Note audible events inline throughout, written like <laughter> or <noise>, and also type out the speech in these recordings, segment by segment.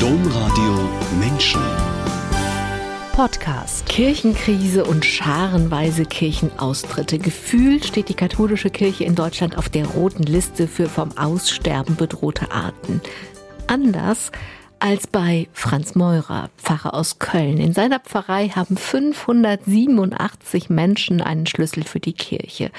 Domradio Menschen. Podcast. Kirchenkrise und scharenweise Kirchenaustritte. Gefühlt steht die katholische Kirche in Deutschland auf der roten Liste für vom Aussterben bedrohte Arten. Anders als bei Franz Meurer, Pfarrer aus Köln. In seiner Pfarrei haben 587 Menschen einen Schlüssel für die Kirche.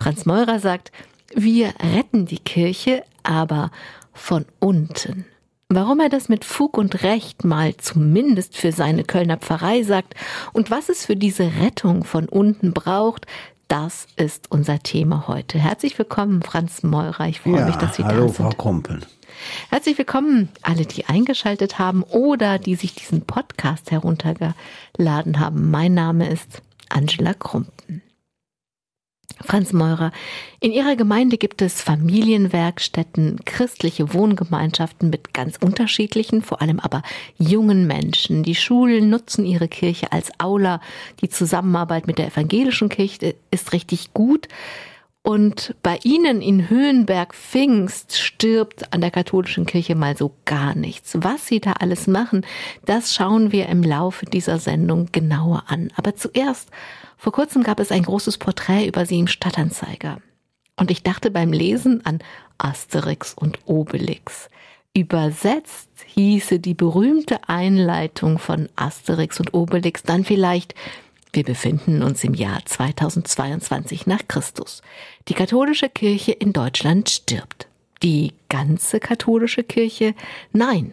Franz Meurer sagt, wir retten die Kirche, aber von unten. Warum er das mit Fug und Recht mal zumindest für seine Kölner Pfarrei sagt und was es für diese Rettung von unten braucht, das ist unser Thema heute. Herzlich willkommen, Franz Meurer. Ich freue ja, mich, dass Sie hallo, da sind. Frau Kumpel. Herzlich willkommen, alle, die eingeschaltet haben oder die sich diesen Podcast heruntergeladen haben. Mein Name ist Angela Krumpen. Franz Meurer, in Ihrer Gemeinde gibt es Familienwerkstätten, christliche Wohngemeinschaften mit ganz unterschiedlichen, vor allem aber jungen Menschen. Die Schulen nutzen ihre Kirche als Aula. Die Zusammenarbeit mit der evangelischen Kirche ist richtig gut. Und bei Ihnen in Höhenberg Pfingst stirbt an der katholischen Kirche mal so gar nichts. Was Sie da alles machen, das schauen wir im Laufe dieser Sendung genauer an. Aber zuerst, vor kurzem gab es ein großes Porträt über Sie im Stadtanzeiger. Und ich dachte beim Lesen an Asterix und Obelix. Übersetzt hieße die berühmte Einleitung von Asterix und Obelix dann vielleicht wir befinden uns im Jahr 2022 nach Christus. Die katholische Kirche in Deutschland stirbt. Die ganze katholische Kirche? Nein.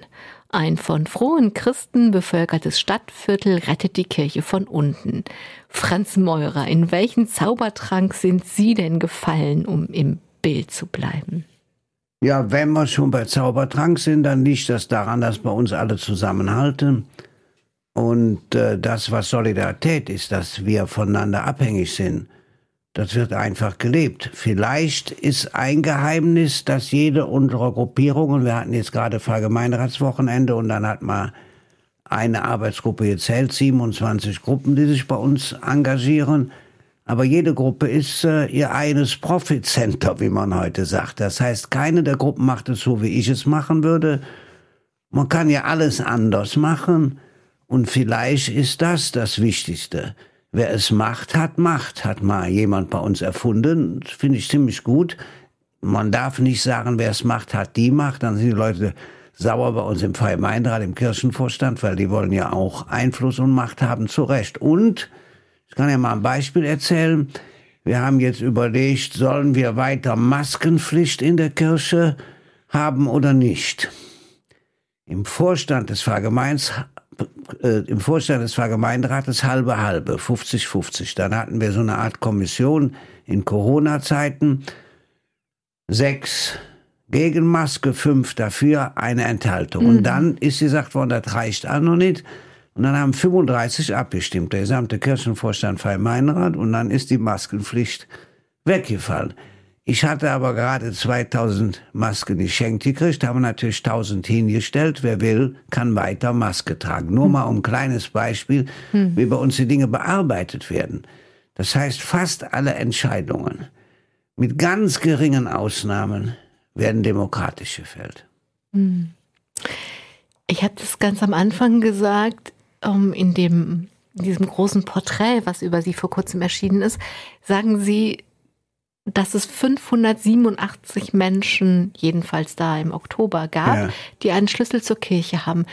Ein von frohen Christen bevölkertes Stadtviertel rettet die Kirche von unten. Franz Meurer, in welchen Zaubertrank sind Sie denn gefallen, um im Bild zu bleiben? Ja, wenn wir schon bei Zaubertrank sind, dann liegt das daran, dass wir uns alle zusammenhalten. Und äh, das, was Solidarität ist, dass wir voneinander abhängig sind, das wird einfach gelebt. Vielleicht ist ein Geheimnis, dass jede unserer Gruppierungen, wir hatten jetzt gerade Vergemeinderatswochenende und dann hat man eine Arbeitsgruppe gezählt, 27 Gruppen, die sich bei uns engagieren. Aber jede Gruppe ist äh, ihr eines Profit Center, wie man heute sagt. Das heißt, keine der Gruppen macht es so, wie ich es machen würde. Man kann ja alles anders machen. Und vielleicht ist das das Wichtigste. Wer es macht, hat Macht, hat mal jemand bei uns erfunden. Finde ich ziemlich gut. Man darf nicht sagen, wer es macht, hat die Macht. Dann sind die Leute sauer bei uns im Gemeinderat, im Kirchenvorstand, weil die wollen ja auch Einfluss und Macht haben, zu Recht. Und, ich kann ja mal ein Beispiel erzählen. Wir haben jetzt überlegt, sollen wir weiter Maskenpflicht in der Kirche haben oder nicht? Im Vorstand des Pfarrgemeins äh, im Vorstand des Vergemeinderates halbe halbe, 50-50. Dann hatten wir so eine Art Kommission in Corona-Zeiten. Sechs gegen Maske, fünf dafür, eine Enthaltung. Mhm. Und dann ist gesagt worden, das reicht auch noch nicht. Und dann haben 35 abgestimmt, der gesamte Kirchenvorstand Vergemeinderat. Und dann ist die Maskenpflicht weggefallen. Ich hatte aber gerade 2000 Masken geschenkt gekriegt, habe natürlich 1000 hingestellt. Wer will, kann weiter Maske tragen. Nur hm. mal um ein kleines Beispiel, hm. wie bei uns die Dinge bearbeitet werden. Das heißt, fast alle Entscheidungen, mit ganz geringen Ausnahmen, werden demokratisch gefällt. Hm. Ich habe das ganz am Anfang gesagt, um, in dem in diesem großen Porträt, was über Sie vor kurzem erschienen ist, sagen Sie, dass es 587 Menschen, jedenfalls da im Oktober, gab, ja. die einen Schlüssel zur Kirche haben.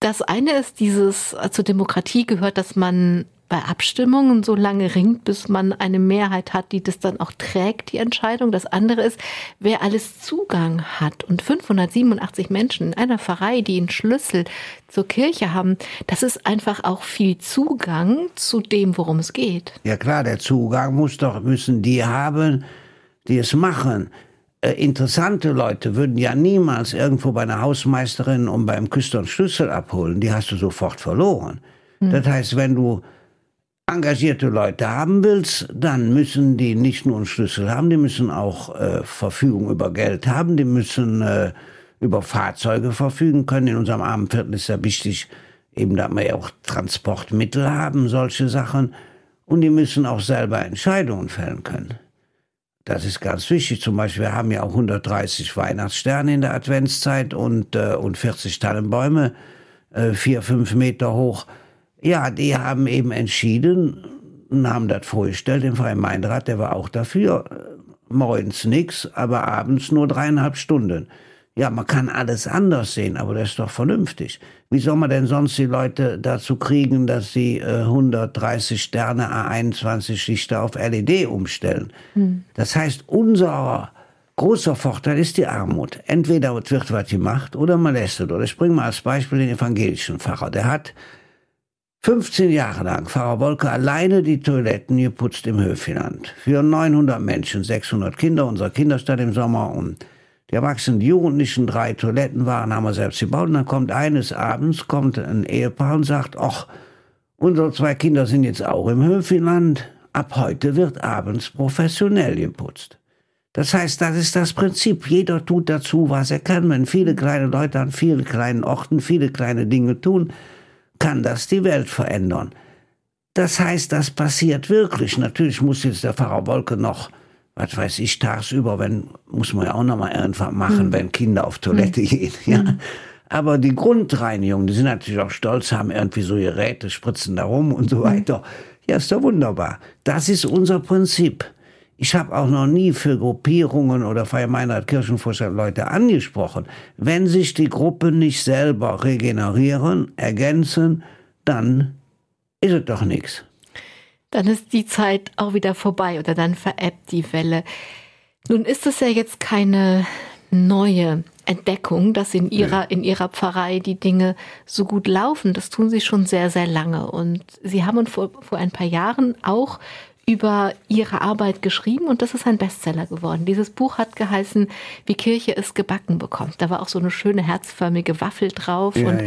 Das eine ist dieses, äh, zur Demokratie gehört, dass man bei Abstimmungen so lange ringt, bis man eine Mehrheit hat, die das dann auch trägt, die Entscheidung. Das andere ist, wer alles Zugang hat. Und 587 Menschen in einer Pfarrei, die einen Schlüssel zur Kirche haben, das ist einfach auch viel Zugang zu dem, worum es geht. Ja klar, der Zugang muss doch, müssen die haben, die es machen äh, interessante Leute würden ja niemals irgendwo bei einer Hausmeisterin und beim Küster einen Schlüssel abholen. Die hast du sofort verloren. Mhm. Das heißt, wenn du engagierte Leute haben willst, dann müssen die nicht nur einen Schlüssel haben, die müssen auch äh, Verfügung über Geld haben, die müssen äh, über Fahrzeuge verfügen können. In unserem armen Viertel ist ja wichtig, eben, dass wir ja auch Transportmittel haben, solche Sachen. Und die müssen auch selber Entscheidungen fällen können. Das ist ganz wichtig. Zum Beispiel, wir haben ja auch 130 Weihnachtssterne in der Adventszeit und, äh, und 40 Tannenbäume, äh, vier, fünf Meter hoch. Ja, die haben eben entschieden und haben das vorgestellt, den Freien Gemeinderat, der war auch dafür. Morgens nix, aber abends nur dreieinhalb Stunden. Ja, man kann alles anders sehen, aber das ist doch vernünftig. Wie soll man denn sonst die Leute dazu kriegen, dass sie äh, 130 Sterne A21 Lichter auf LED umstellen? Hm. Das heißt, unser großer Vorteil ist die Armut. Entweder wird was gemacht oder man lässt es. Oder ich bringe mal als Beispiel den evangelischen Pfarrer. Der hat 15 Jahre lang Pfarrer Wolke alleine die Toiletten geputzt im Höfenland. Für 900 Menschen, 600 Kinder, unser Kinderstadt im Sommer und die Erwachsenen, Jugendlichen, drei Toiletten waren, haben wir selbst gebaut. Und dann kommt eines Abends, kommt ein Ehepaar und sagt, ach, unsere zwei Kinder sind jetzt auch im Höfenland. Ab heute wird abends professionell geputzt. Das heißt, das ist das Prinzip. Jeder tut dazu, was er kann. Wenn viele kleine Leute an vielen kleinen Orten viele kleine Dinge tun, kann das die Welt verändern. Das heißt, das passiert wirklich. Natürlich muss jetzt der Pfarrer Wolke noch was weiß ich, tagsüber, wenn, muss man ja auch noch mal irgendwann machen, mhm. wenn Kinder auf Toilette mhm. gehen, ja. Mhm. Aber die Grundreinigung, die sind natürlich auch stolz, haben irgendwie so Geräte, spritzen da rum und so weiter. Ja, ist doch wunderbar. Das ist unser Prinzip. Ich habe auch noch nie für Gruppierungen oder Vergemeinert Kirchenvorstand Leute angesprochen. Wenn sich die Gruppen nicht selber regenerieren, ergänzen, dann ist es doch nichts dann ist die Zeit auch wieder vorbei oder dann veräppt die Welle. Nun ist es ja jetzt keine neue Entdeckung, dass in ihrer, in ihrer Pfarrei die Dinge so gut laufen. Das tun sie schon sehr, sehr lange. Und sie haben vor, vor ein paar Jahren auch über ihre Arbeit geschrieben und das ist ein Bestseller geworden. Dieses Buch hat geheißen, wie Kirche es gebacken bekommt. Da war auch so eine schöne herzförmige Waffel drauf. Ja, und, ja.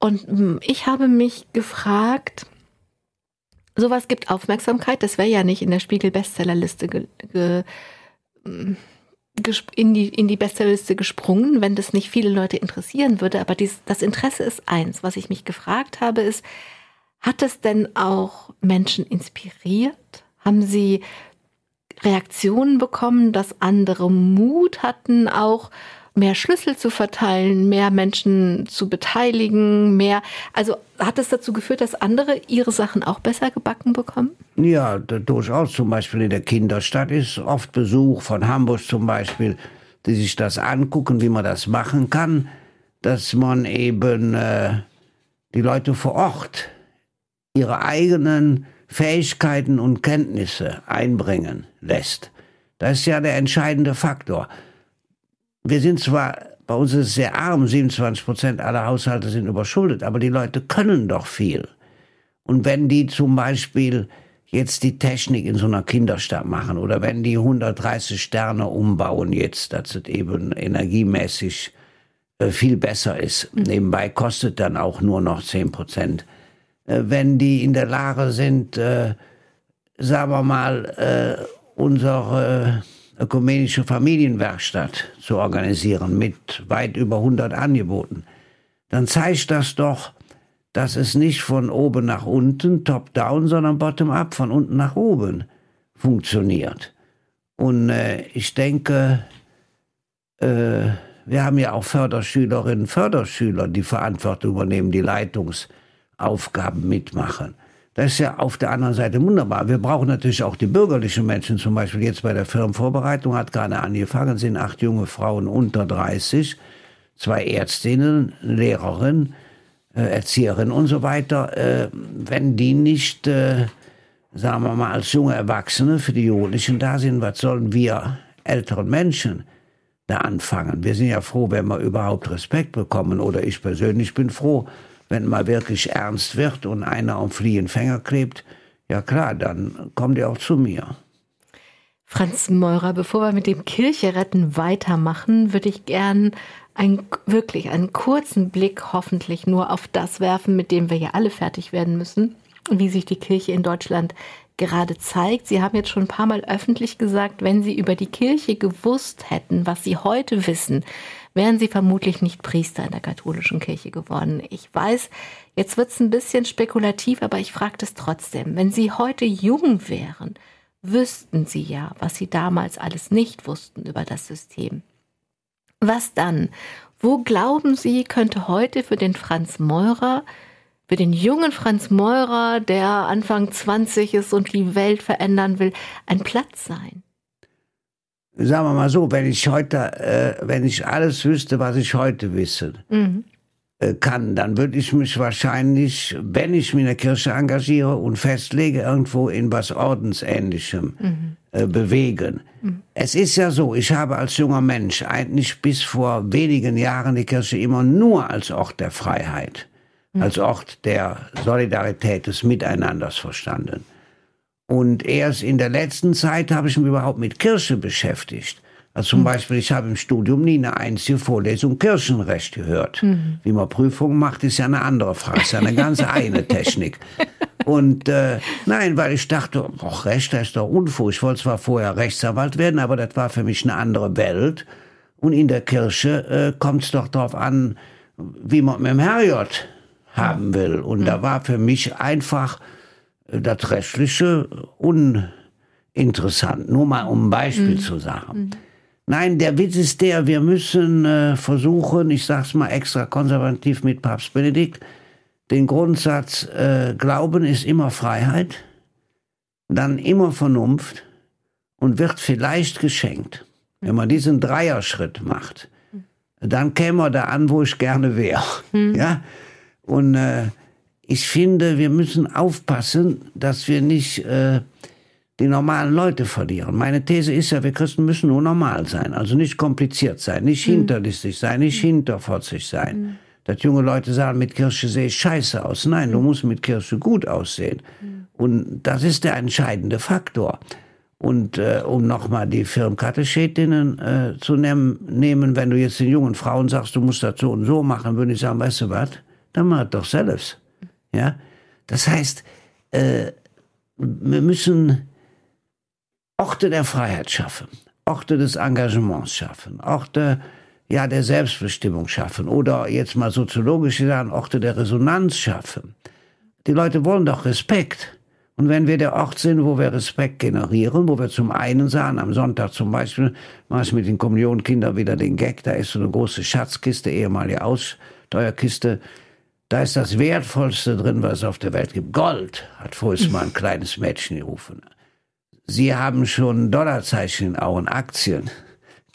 und hm, ich habe mich gefragt, sowas gibt Aufmerksamkeit. Das wäre ja nicht in der Spiegel-Bestsellerliste ge, ge, in die, in die Bestsellerliste gesprungen, wenn das nicht viele Leute interessieren würde. Aber dies, das Interesse ist eins. Was ich mich gefragt habe, ist, hat es denn auch Menschen inspiriert? Haben sie Reaktionen bekommen, dass andere Mut hatten, auch mehr Schlüssel zu verteilen, mehr Menschen zu beteiligen, mehr. Also hat es dazu geführt, dass andere ihre Sachen auch besser gebacken bekommen? Ja, durchaus. Zum Beispiel in der Kinderstadt ist oft Besuch von Hamburg zum Beispiel, die sich das angucken, wie man das machen kann, dass man eben äh, die Leute vor Ort ihre eigenen Fähigkeiten und Kenntnisse einbringen lässt. Das ist ja der entscheidende Faktor wir sind zwar, bei uns ist es sehr arm, 27 Prozent aller Haushalte sind überschuldet, aber die Leute können doch viel. Und wenn die zum Beispiel jetzt die Technik in so einer Kinderstadt machen oder wenn die 130 Sterne umbauen jetzt, dass es eben energiemäßig äh, viel besser ist. Mhm. Nebenbei kostet dann auch nur noch 10 Prozent. Äh, wenn die in der Lage sind, äh, sagen wir mal, äh, unsere ökumenische Familienwerkstatt zu organisieren mit weit über 100 Angeboten, dann zeigt das doch, dass es nicht von oben nach unten, top-down, sondern bottom-up, von unten nach oben funktioniert. Und äh, ich denke, äh, wir haben ja auch Förderschülerinnen, Förderschüler, die Verantwortung übernehmen, die Leitungsaufgaben mitmachen. Das ist ja auf der anderen Seite wunderbar. Wir brauchen natürlich auch die bürgerlichen Menschen. Zum Beispiel jetzt bei der Firmenvorbereitung hat gerade angefangen, sind acht junge Frauen unter 30, zwei Ärztinnen, Lehrerin, äh, Erzieherin und so weiter. Äh, wenn die nicht, äh, sagen wir mal, als junge Erwachsene für die Jugendlichen da sind, was sollen wir älteren Menschen da anfangen? Wir sind ja froh, wenn wir überhaupt Respekt bekommen. Oder ich persönlich bin froh, wenn mal wirklich ernst wird und einer am Fliegenfänger klebt, ja klar, dann kommt er auch zu mir. Franz Meurer, bevor wir mit dem Kirche retten weitermachen, würde ich gern ein, wirklich einen kurzen Blick hoffentlich nur auf das werfen, mit dem wir ja alle fertig werden müssen, wie sich die Kirche in Deutschland gerade zeigt. Sie haben jetzt schon ein paar Mal öffentlich gesagt, wenn Sie über die Kirche gewusst hätten, was Sie heute wissen, wären Sie vermutlich nicht Priester in der katholischen Kirche geworden. Ich weiß, jetzt wird es ein bisschen spekulativ, aber ich frage das trotzdem. Wenn Sie heute jung wären, wüssten sie ja, was sie damals alles nicht wussten über das System. Was dann? Wo glauben Sie, könnte heute für den Franz Meurer, für den jungen Franz Meurer, der Anfang 20 ist und die Welt verändern will, ein Platz sein? Sagen wir mal so, wenn ich heute, äh, wenn ich alles wüsste, was ich heute wisse, mhm. äh, kann, dann würde ich mich wahrscheinlich, wenn ich mich in der Kirche engagiere und festlege, irgendwo in was Ordensähnlichem mhm. äh, bewegen. Mhm. Es ist ja so, ich habe als junger Mensch eigentlich bis vor wenigen Jahren die Kirche immer nur als Ort der Freiheit, mhm. als Ort der Solidarität, des Miteinanders verstanden. Und erst in der letzten Zeit habe ich mich überhaupt mit Kirche beschäftigt. Also zum mhm. Beispiel, ich habe im Studium nie eine einzige Vorlesung Kirchenrecht gehört. Mhm. Wie man Prüfungen macht, ist ja eine andere Frage, ist ja eine ganz <laughs> eigene Technik. Und äh, nein, weil ich dachte, ach, Recht das ist doch Unfug. Ich wollte zwar vorher Rechtsanwalt werden, aber das war für mich eine andere Welt. Und in der Kirche äh, kommt es doch darauf an, wie man mit dem Herrgott haben will. Und mhm. da war für mich einfach das Rechtliche uninteressant. Nur mal um ein Beispiel mhm. zu sagen. Mhm. Nein, der Witz ist der, wir müssen äh, versuchen, ich sag's mal extra konservativ mit Papst Benedikt, den Grundsatz, äh, Glauben ist immer Freiheit, dann immer Vernunft und wird vielleicht geschenkt. Wenn man diesen Dreierschritt macht, dann käme man da an, wo ich gerne wäre. Mhm. <laughs> Ja? Und äh, ich finde, wir müssen aufpassen, dass wir nicht äh, die normalen Leute verlieren. Meine These ist ja, wir Christen müssen nur normal sein, also nicht kompliziert sein, nicht mhm. hinterlistig sein, nicht mhm. hinterfotzig sein. Mhm. Dass junge Leute sagen, mit Kirche sehe ich scheiße aus. Nein, du musst mit Kirche gut aussehen. Mhm. Und das ist der entscheidende Faktor. Und äh, um nochmal die Firmenkatechetinnen äh, zu nehmen, nehmen, wenn du jetzt den jungen Frauen sagst, du musst das so und so machen, würde ich sagen, weißt du was, dann mach doch selbst. Ja? Das heißt, äh, wir müssen Orte der Freiheit schaffen, Orte des Engagements schaffen, Orte ja, der Selbstbestimmung schaffen oder jetzt mal soziologisch sagen, Orte der Resonanz schaffen. Die Leute wollen doch Respekt. Und wenn wir der Ort sind, wo wir Respekt generieren, wo wir zum einen sagen, am Sonntag zum Beispiel, mache ich mit den Kommunionkindern wieder den Gag, da ist so eine große Schatzkiste, ehemalige Aussteuerkiste, da ist das Wertvollste drin, was es auf der Welt gibt. Gold, hat vorhin mal ein kleines Mädchen gerufen. Sie haben schon Dollarzeichen in Augen, Aktien.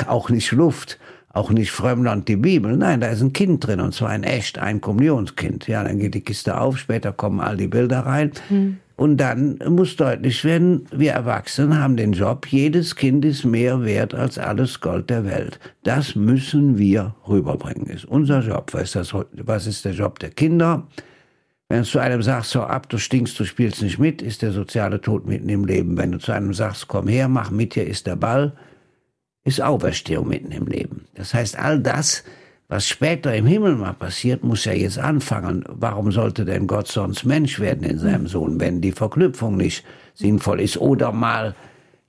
Auch nicht Luft, auch nicht Frömmland die Bibel. Nein, da ist ein Kind drin und zwar ein echt, ein Kommunionskind. Ja, dann geht die Kiste auf, später kommen all die Bilder rein. Mhm. Und dann muss deutlich werden, wir Erwachsenen haben den Job, jedes Kind ist mehr wert als alles Gold der Welt. Das müssen wir rüberbringen, ist unser Job. Was ist, das, was ist der Job der Kinder? Wenn du zu einem sagst, hau ab, du stinkst, du spielst nicht mit, ist der soziale Tod mitten im Leben. Wenn du zu einem sagst, komm her, mach mit, hier ist der Ball, ist Auferstehung mitten im Leben. Das heißt, all das was später im Himmel mal passiert, muss ja jetzt anfangen. Warum sollte denn Gott sonst Mensch werden in seinem Sohn, wenn die Verknüpfung nicht sinnvoll ist? Oder mal,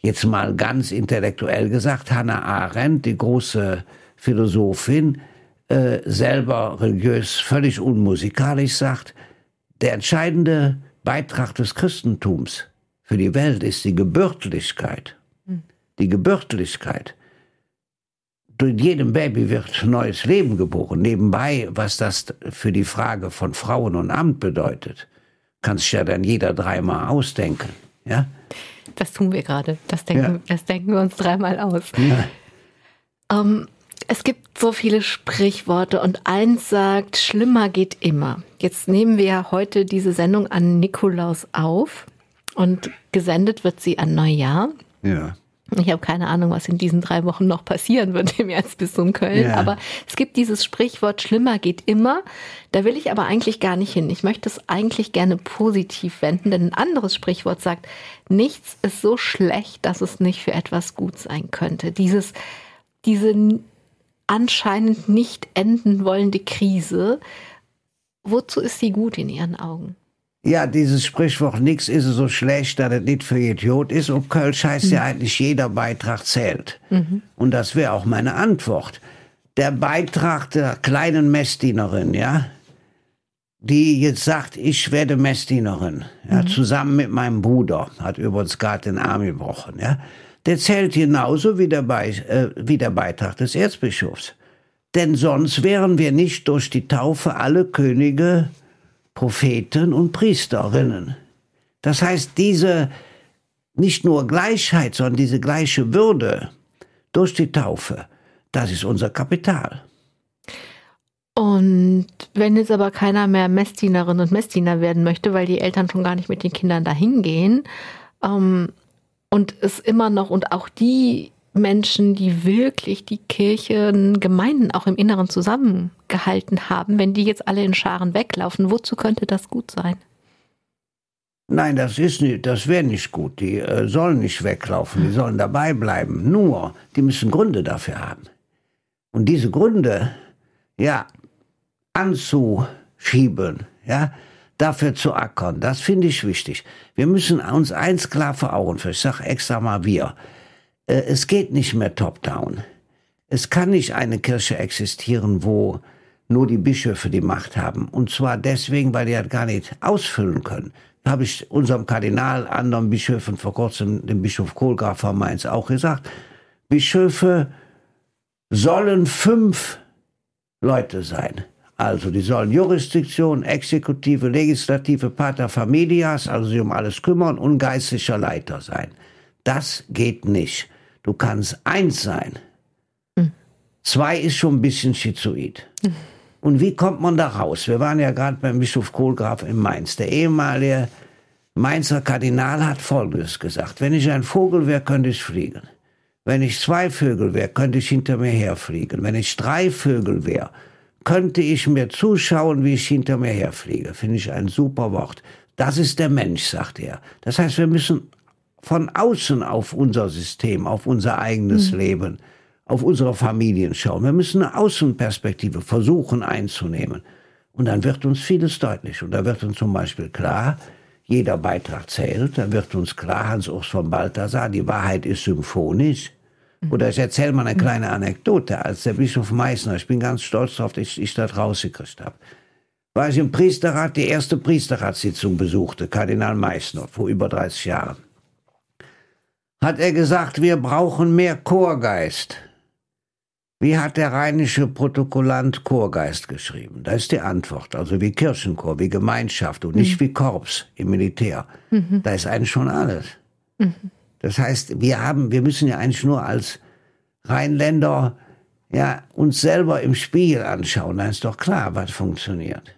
jetzt mal ganz intellektuell gesagt, Hannah Arendt, die große Philosophin, äh, selber religiös völlig unmusikalisch sagt, der entscheidende Beitrag des Christentums für die Welt ist die Gebürtlichkeit. Hm. Die Gebürtlichkeit in jedem Baby wird neues Leben geboren. Nebenbei, was das für die Frage von Frauen und Amt bedeutet, kann sich ja dann jeder dreimal ausdenken. Ja? Das tun wir gerade. Das denken, ja. das denken wir uns dreimal aus. Ja. Ähm, es gibt so viele Sprichworte und eins sagt, schlimmer geht immer. Jetzt nehmen wir heute diese Sendung an Nikolaus auf und gesendet wird sie an Neujahr. Ja. Ich habe keine Ahnung, was in diesen drei Wochen noch passieren wird im Erzbistum Köln. Ja. Aber es gibt dieses Sprichwort, schlimmer geht immer. Da will ich aber eigentlich gar nicht hin. Ich möchte es eigentlich gerne positiv wenden, denn ein anderes Sprichwort sagt, nichts ist so schlecht, dass es nicht für etwas gut sein könnte. Dieses, diese anscheinend nicht enden wollende Krise, wozu ist sie gut in Ihren Augen? Ja, dieses Sprichwort, nix ist so schlecht, dass es nicht für Idiot ist. Und Kölsch heißt mhm. ja eigentlich, jeder Beitrag zählt. Mhm. Und das wäre auch meine Antwort. Der Beitrag der kleinen Messdienerin, ja, die jetzt sagt, ich werde Messdienerin, ja, mhm. zusammen mit meinem Bruder, hat übrigens gerade den Arm gebrochen, ja, der zählt genauso wie der, Be äh, wie der Beitrag des Erzbischofs. Denn sonst wären wir nicht durch die Taufe alle Könige, Propheten und Priesterinnen. Das heißt, diese nicht nur Gleichheit, sondern diese gleiche Würde durch die Taufe, das ist unser Kapital. Und wenn jetzt aber keiner mehr Messdienerin und Messdiener werden möchte, weil die Eltern schon gar nicht mit den Kindern dahin gehen, ähm, und es immer noch und auch die Menschen, die wirklich die Kirchengemeinden auch im Inneren zusammengehalten haben, wenn die jetzt alle in Scharen weglaufen, wozu könnte das gut sein? Nein, das ist nicht, das wäre nicht gut. Die äh, sollen nicht weglaufen, die sollen dabei bleiben. Nur, die müssen Gründe dafür haben. Und diese Gründe, ja, anzuschieben, ja, dafür zu ackern, das finde ich wichtig. Wir müssen uns eins klar vor Augen führen. Ich sage extra mal wir. Äh, es geht nicht mehr top-down. Es kann nicht eine Kirche existieren, wo nur die Bischöfe die Macht haben. Und zwar deswegen, weil die halt gar nicht ausfüllen können. Da habe ich unserem Kardinal, anderen Bischöfen, vor kurzem dem Bischof Kohlgraf von Mainz auch gesagt, Bischöfe sollen fünf Leute sein. Also die sollen Jurisdiktion, Exekutive, Legislative, Pater Familias, also sich um alles kümmern und geistlicher Leiter sein. Das geht nicht. Du kannst eins sein. Mhm. Zwei ist schon ein bisschen schizoid. Mhm. Und wie kommt man da raus? Wir waren ja gerade beim Bischof Kohlgraf in Mainz. Der ehemalige Mainzer Kardinal hat Folgendes gesagt. Wenn ich ein Vogel wäre, könnte ich fliegen. Wenn ich zwei Vögel wäre, könnte ich hinter mir herfliegen. Wenn ich drei Vögel wäre, könnte ich mir zuschauen, wie ich hinter mir herfliege. Finde ich ein super Wort. Das ist der Mensch, sagt er. Das heißt, wir müssen von außen auf unser System, auf unser eigenes mhm. Leben, auf unsere Familien schauen. Wir müssen eine Außenperspektive versuchen einzunehmen. Und dann wird uns vieles deutlich. Und da wird uns zum Beispiel klar, jeder Beitrag zählt. Da wird uns klar, Hans-Urs von Balthasar, die Wahrheit ist symphonisch. Oder ich erzähle mal eine kleine Anekdote. Als der Bischof Meißner, ich bin ganz stolz darauf, dass ich das rausgekriegt habe, war ich im Priesterrat, die erste Priesterratssitzung besuchte, Kardinal Meißner, vor über 30 Jahren. Hat er gesagt, wir brauchen mehr Chorgeist. Wie hat der rheinische Protokollant Chorgeist geschrieben? Da ist die Antwort. Also wie Kirchenchor, wie Gemeinschaft und nicht mhm. wie Korps im Militär. Mhm. Da ist eigentlich schon alles. Mhm. Das heißt, wir haben, wir müssen ja eigentlich nur als Rheinländer ja, uns selber im Spiegel anschauen. Dann ist doch klar, was funktioniert.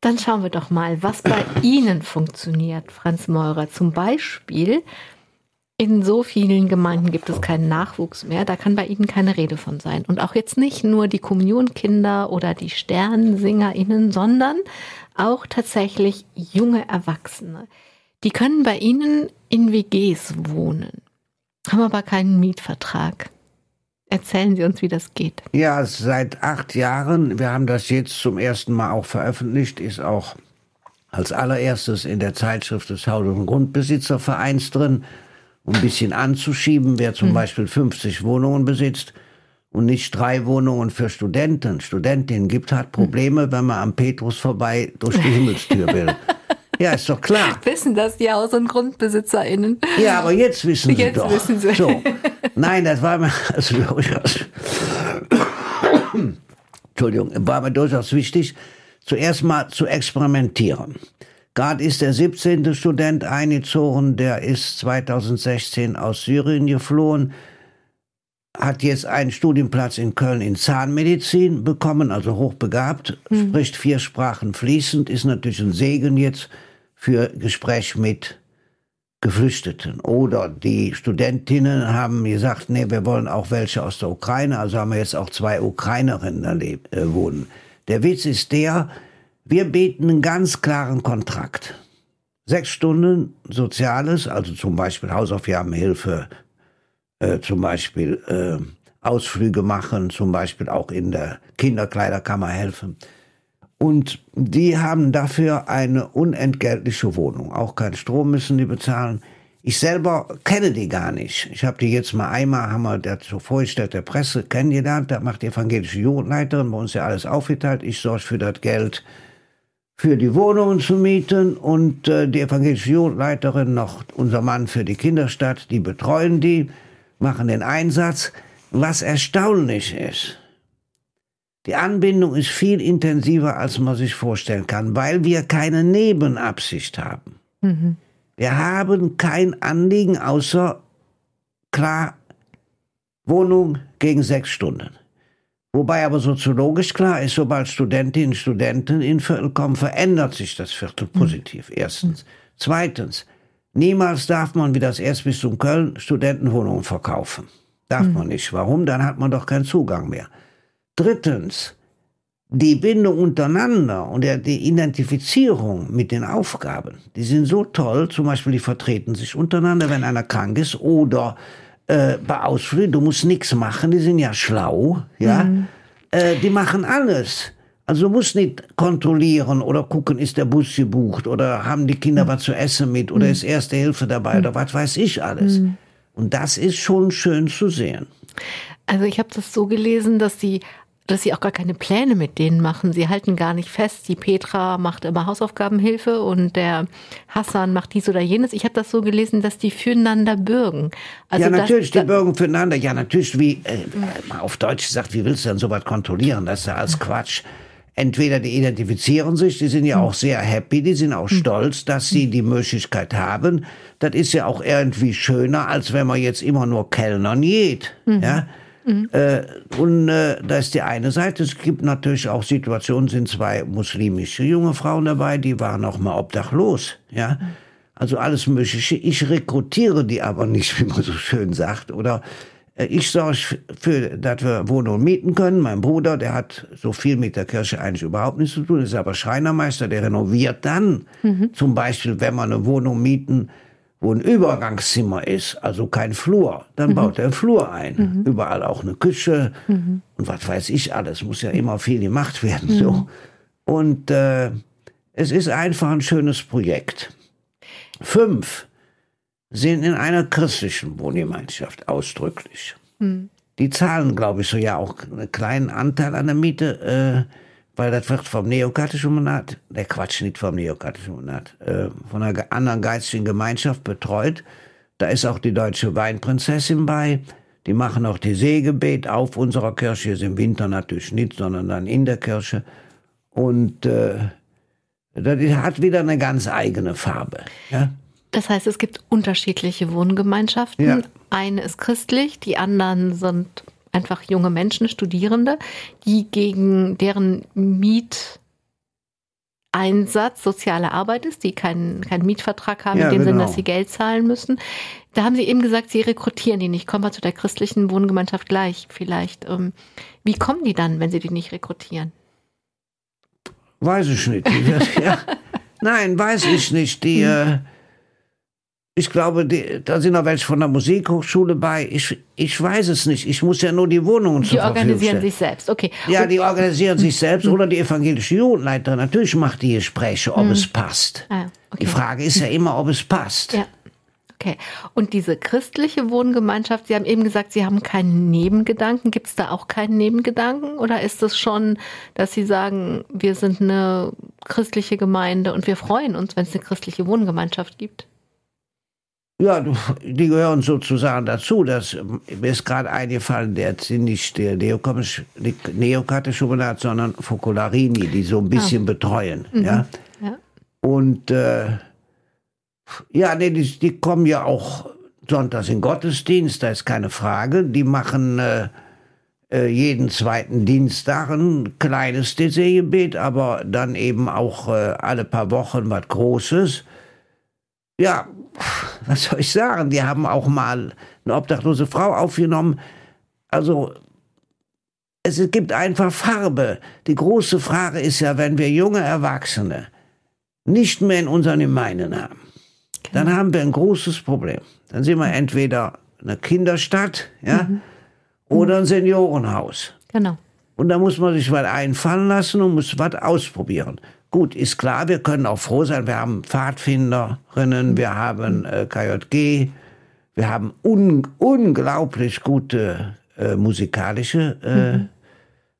Dann schauen wir doch mal, was bei <clears throat> Ihnen funktioniert, Franz Meurer. Zum Beispiel, in so vielen Gemeinden gibt es keinen Nachwuchs mehr. Da kann bei Ihnen keine Rede von sein. Und auch jetzt nicht nur die Kommunionkinder oder die SternsingerInnen, sondern auch tatsächlich junge Erwachsene. Die können bei Ihnen in WGs wohnen, haben aber keinen Mietvertrag. Erzählen Sie uns, wie das geht. Ja, seit acht Jahren. Wir haben das jetzt zum ersten Mal auch veröffentlicht, ist auch als allererstes in der Zeitschrift des Haus- und Grundbesitzervereins drin, um ein bisschen anzuschieben, wer zum hm. Beispiel 50 Wohnungen besitzt und nicht drei Wohnungen für Studenten, Studentinnen gibt, hat Probleme, wenn man am Petrus vorbei durch die <laughs> Himmelstür will. Ja, ist doch klar. <laughs> Wissen das die Haus- und GrundbesitzerInnen? Ja, aber jetzt wissen sie jetzt doch. Wissen sie. So. <laughs> Nein, das war mir <laughs> also durchaus. <coughs> Entschuldigung, war mir durchaus wichtig, zuerst mal zu experimentieren. Gerade ist der 17. Student eingezogen, der ist 2016 aus Syrien geflohen, hat jetzt einen Studienplatz in Köln in Zahnmedizin bekommen, also hochbegabt, mhm. spricht vier Sprachen fließend, ist natürlich ein Segen jetzt für Gespräch mit Geflüchteten. Oder die Studentinnen haben gesagt, nee, wir wollen auch welche aus der Ukraine, also haben wir jetzt auch zwei Ukrainerinnen erlebt, äh, wohnen. Der Witz ist der, wir bieten einen ganz klaren Kontrakt. Sechs Stunden Soziales, also zum Beispiel Hausaufgabenhilfe, äh, zum Beispiel äh, Ausflüge machen, zum Beispiel auch in der Kinderkleiderkammer helfen. Und die haben dafür eine unentgeltliche Wohnung. Auch kein Strom müssen die bezahlen. Ich selber kenne die gar nicht. Ich habe die jetzt mal einmal, haben wir dazu vorgestellt, der Presse kennengelernt. Da macht die evangelische Jugendleiterin bei uns ja alles aufgeteilt. Ich sorge für das Geld für die Wohnungen zu mieten und äh, die evangelische Jugendleiterin noch unser Mann für die Kinderstadt, die betreuen die, machen den Einsatz. Was erstaunlich ist, die Anbindung ist viel intensiver, als man sich vorstellen kann, weil wir keine Nebenabsicht haben. Mhm. Wir haben kein Anliegen außer klar Wohnung gegen sechs Stunden. Wobei aber soziologisch klar ist, sobald Studentinnen und Studenten in Viertel kommen, verändert sich das Viertel positiv. Erstens. Zweitens, niemals darf man wie das Erzbistum Köln Studentenwohnungen verkaufen. Darf man nicht. Warum? Dann hat man doch keinen Zugang mehr. Drittens, die Bindung untereinander und die Identifizierung mit den Aufgaben, die sind so toll, zum Beispiel die vertreten sich untereinander, wenn einer krank ist oder äh, bei Ausflügen, du musst nichts machen, die sind ja schlau, ja, mhm. äh, die machen alles. Also du musst nicht kontrollieren oder gucken, ist der Bus gebucht oder haben die Kinder mhm. was zu essen mit oder mhm. ist Erste Hilfe dabei mhm. oder was weiß ich alles. Mhm. Und das ist schon schön zu sehen. Also ich habe das so gelesen, dass sie dass sie auch gar keine Pläne mit denen machen. Sie halten gar nicht fest. Die Petra macht immer Hausaufgabenhilfe und der Hassan macht dies oder jenes. Ich habe das so gelesen, dass die füreinander bürgen. Also ja, natürlich, das, die bürgen füreinander. Ja, natürlich, wie äh, mal auf Deutsch gesagt, wie willst du denn sowas kontrollieren? Das ist ja alles Quatsch. Entweder die identifizieren sich, die sind ja auch sehr happy, die sind auch stolz, dass sie die Möglichkeit haben. Das ist ja auch irgendwie schöner, als wenn man jetzt immer nur Kellnern geht. Mhm. Ja? Mhm. Äh, und äh, da ist die eine Seite. Es gibt natürlich auch Situationen, sind zwei muslimische junge Frauen dabei, die waren auch mal obdachlos. Ja, also alles Mögliche. Ich rekrutiere die aber nicht, <laughs> wie man so schön sagt. Oder äh, ich sorge für, dass wir Wohnungen mieten können. Mein Bruder, der hat so viel mit der Kirche eigentlich überhaupt nichts zu tun, ist aber Schreinermeister, der renoviert dann. Mhm. Zum Beispiel, wenn wir eine Wohnung mieten, wo ein Übergangszimmer ist, also kein Flur, dann mhm. baut er einen Flur ein. Mhm. Überall auch eine Küche mhm. und was weiß ich alles. Muss ja immer viel gemacht werden. So. Mhm. Und äh, es ist einfach ein schönes Projekt. Fünf sind in einer christlichen Wohngemeinschaft ausdrücklich. Mhm. Die zahlen, glaube ich, so ja auch einen kleinen Anteil an der Miete. Äh, weil das wird vom neokatischen Monat, der Quatsch nicht vom neokatischen Monat, äh, von einer anderen geistigen Gemeinschaft betreut. Da ist auch die deutsche Weinprinzessin bei. Die machen auch die Seegebet auf unserer Kirche, ist im Winter natürlich nicht, sondern dann in der Kirche. Und äh, das hat wieder eine ganz eigene Farbe. Ja? Das heißt, es gibt unterschiedliche Wohngemeinschaften. Ja. Eine ist christlich, die anderen sind einfach junge Menschen, Studierende, die gegen deren Mieteinsatz soziale Arbeit ist, die keinen, keinen Mietvertrag haben, ja, in dem genau. Sinne, dass sie Geld zahlen müssen. Da haben Sie eben gesagt, Sie rekrutieren die nicht. Kommen wir zu der christlichen Wohngemeinschaft gleich vielleicht. Ähm, wie kommen die dann, wenn Sie die nicht rekrutieren? Weiß ich nicht. <laughs> ja. Nein, weiß ich nicht. Die, äh, <laughs> ich glaube, die, da sind noch welche von der Musikhochschule bei. Ich, ich weiß es nicht. Ich muss ja nur die Wohnungen die zur Verfügung stellen. Die organisieren sich selbst, okay. Ja, die organisieren sich selbst oder die evangelische Jugendleiterin. Natürlich macht die Gespräche, ob hm. es passt. Ah, okay. Die Frage ist ja immer, ob es passt. Ja. Okay. Und diese christliche Wohngemeinschaft, Sie haben eben gesagt, Sie haben keinen Nebengedanken. Gibt es da auch keinen Nebengedanken? Oder ist es schon, dass Sie sagen, wir sind eine christliche Gemeinde und wir freuen uns, wenn es eine christliche Wohngemeinschaft gibt? Ja, die gehören sozusagen dazu. Das, mir ist gerade eingefallen, der sind nicht der Neokatechumenat, sondern Focolarini, die so ein bisschen ah. betreuen. Mhm. Ja? ja? Und äh, ja, nee, die, die, kommen ja auch sonntags in Gottesdienst, da ist keine Frage. Die machen äh, äh jeden zweiten Dienstag ein kleines DC-Gebet, aber dann eben auch äh, alle paar Wochen was Großes. Ja, was soll ich sagen, die haben auch mal eine obdachlose Frau aufgenommen. Also es gibt einfach Farbe. Die große Frage ist ja, wenn wir junge Erwachsene nicht mehr in unseren Gemeinden haben, genau. dann haben wir ein großes Problem. Dann sind wir entweder eine Kinderstadt, ja, mhm. oder ein Seniorenhaus. Genau. Und da muss man sich was einfallen lassen und muss was ausprobieren. Gut, ist klar, wir können auch froh sein. Wir haben Pfadfinderinnen, wir haben äh, KJG, wir haben un unglaublich gute äh, musikalische äh, mhm.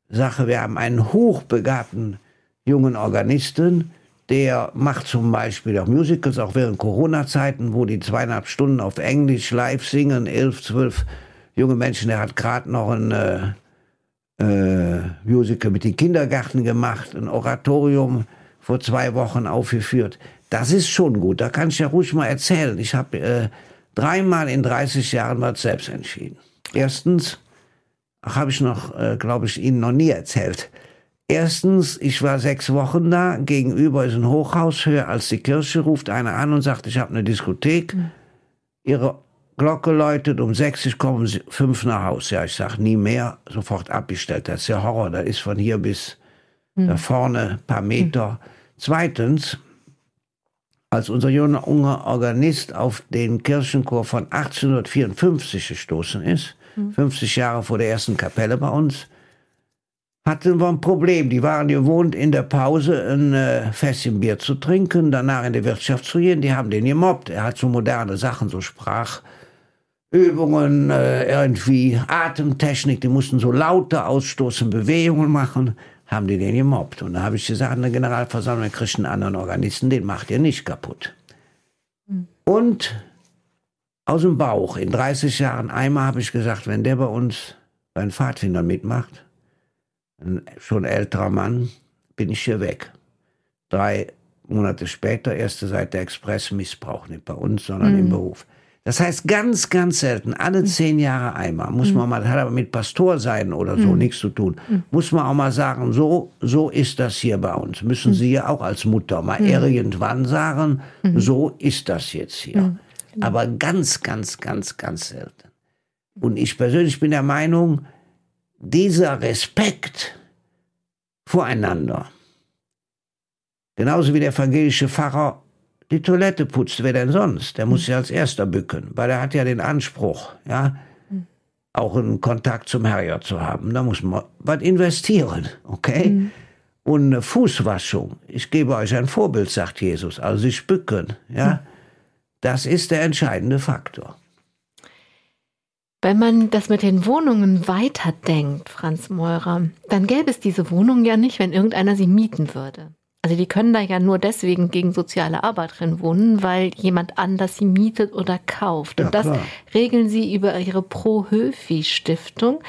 Sache. Wir haben einen hochbegabten jungen Organisten, der macht zum Beispiel auch Musicals, auch während Corona-Zeiten, wo die zweieinhalb Stunden auf Englisch live singen, elf, zwölf junge Menschen. Der hat gerade noch ein äh, äh, Musical mit den Kindergärten gemacht, ein Oratorium vor zwei Wochen aufgeführt. Das ist schon gut. Da kann ich ja ruhig mal erzählen. Ich habe äh, dreimal in 30 Jahren was selbst entschieden. Erstens, habe ich noch, äh, glaube ich, Ihnen noch nie erzählt. Erstens, ich war sechs Wochen da, gegenüber ist ein Hochhaus höher als die Kirche, ruft einer an und sagt, ich habe eine Diskothek. Mhm. Ihre Glocke läutet, um sechs, ich komme um fünf nach Haus. Ja, ich sage, nie mehr, sofort abgestellt. Das ist ja Horror, das ist von hier bis mhm. da vorne ein paar Meter. Mhm. Zweitens, als unser junger Organist auf den Kirchenchor von 1854 gestoßen ist, 50 mhm. Jahre vor der ersten Kapelle bei uns, hatten wir ein Problem. Die waren gewohnt, in der Pause ein äh, Fässchen Bier zu trinken, danach in die Wirtschaft zu gehen. Die haben den gemobbt. Er hat so moderne Sachen, so Sprachübungen, äh, irgendwie Atemtechnik. Die mussten so lauter ausstoßen, Bewegungen machen. Haben die den gemobbt. Und da habe ich gesagt, eine Generalversammlung kriegt einen anderen Organisten, den macht ihr nicht kaputt. Mhm. Und aus dem Bauch, in 30 Jahren einmal habe ich gesagt, wenn der bei uns bei den Pfadfindern mitmacht, ein schon älterer Mann, bin ich hier weg. Drei Monate später, erste Seite Express, Missbrauch nicht bei uns, sondern mhm. im Beruf. Das heißt ganz, ganz selten, alle mhm. zehn Jahre einmal, muss man mhm. mal, hat aber mit Pastor sein oder so mhm. nichts zu tun, mhm. muss man auch mal sagen, so, so ist das hier bei uns. Müssen Sie ja auch als Mutter mal irgendwann sagen, so ist das jetzt hier. Aber ganz, ganz, ganz, ganz selten. Und ich persönlich bin der Meinung, dieser Respekt voreinander, genauso wie der evangelische Pfarrer die Toilette putzt, wer denn sonst? Der muss sich als erster bücken, weil er hat ja den Anspruch, ja, auch einen Kontakt zum Herrgott zu haben. Da muss man was investieren, okay? Mhm. Und eine Fußwaschung. Ich gebe euch ein Vorbild, sagt Jesus. Also sich bücken, ja. Mhm. Das ist der entscheidende Faktor. Wenn man das mit den Wohnungen weiterdenkt, Franz Meurer, dann gäbe es diese Wohnungen ja nicht, wenn irgendeiner sie mieten würde. Also die können da ja nur deswegen gegen soziale Arbeit drin wohnen, weil jemand anders sie mietet oder kauft. Und ja, das regeln sie über ihre Pro-Höfi-Stiftung.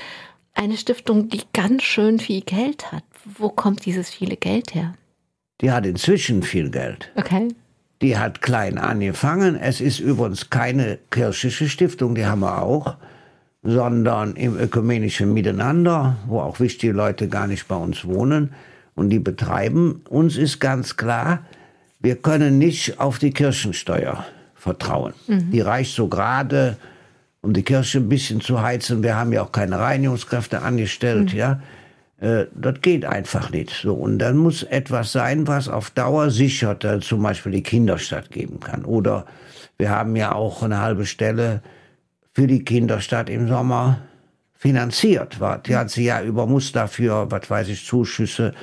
Eine Stiftung, die ganz schön viel Geld hat. Wo kommt dieses viele Geld her? Die hat inzwischen viel Geld. Okay. Die hat klein angefangen. Es ist übrigens keine kirchliche Stiftung, die haben wir auch sondern im ökumenischen Miteinander, wo auch wichtige Leute gar nicht bei uns wohnen und die betreiben. Uns ist ganz klar, wir können nicht auf die Kirchensteuer vertrauen. Mhm. Die reicht so gerade, um die Kirche ein bisschen zu heizen. Wir haben ja auch keine Reinigungskräfte angestellt, mhm. ja. Äh, das geht einfach nicht. So und dann muss etwas sein, was auf Dauer sichert, äh, zum Beispiel die Kinderstadt geben kann. Oder wir haben ja auch eine halbe Stelle für die Kinderstadt im Sommer finanziert war. Die hat sie ja über muss dafür, was weiß ich, Zuschüsse,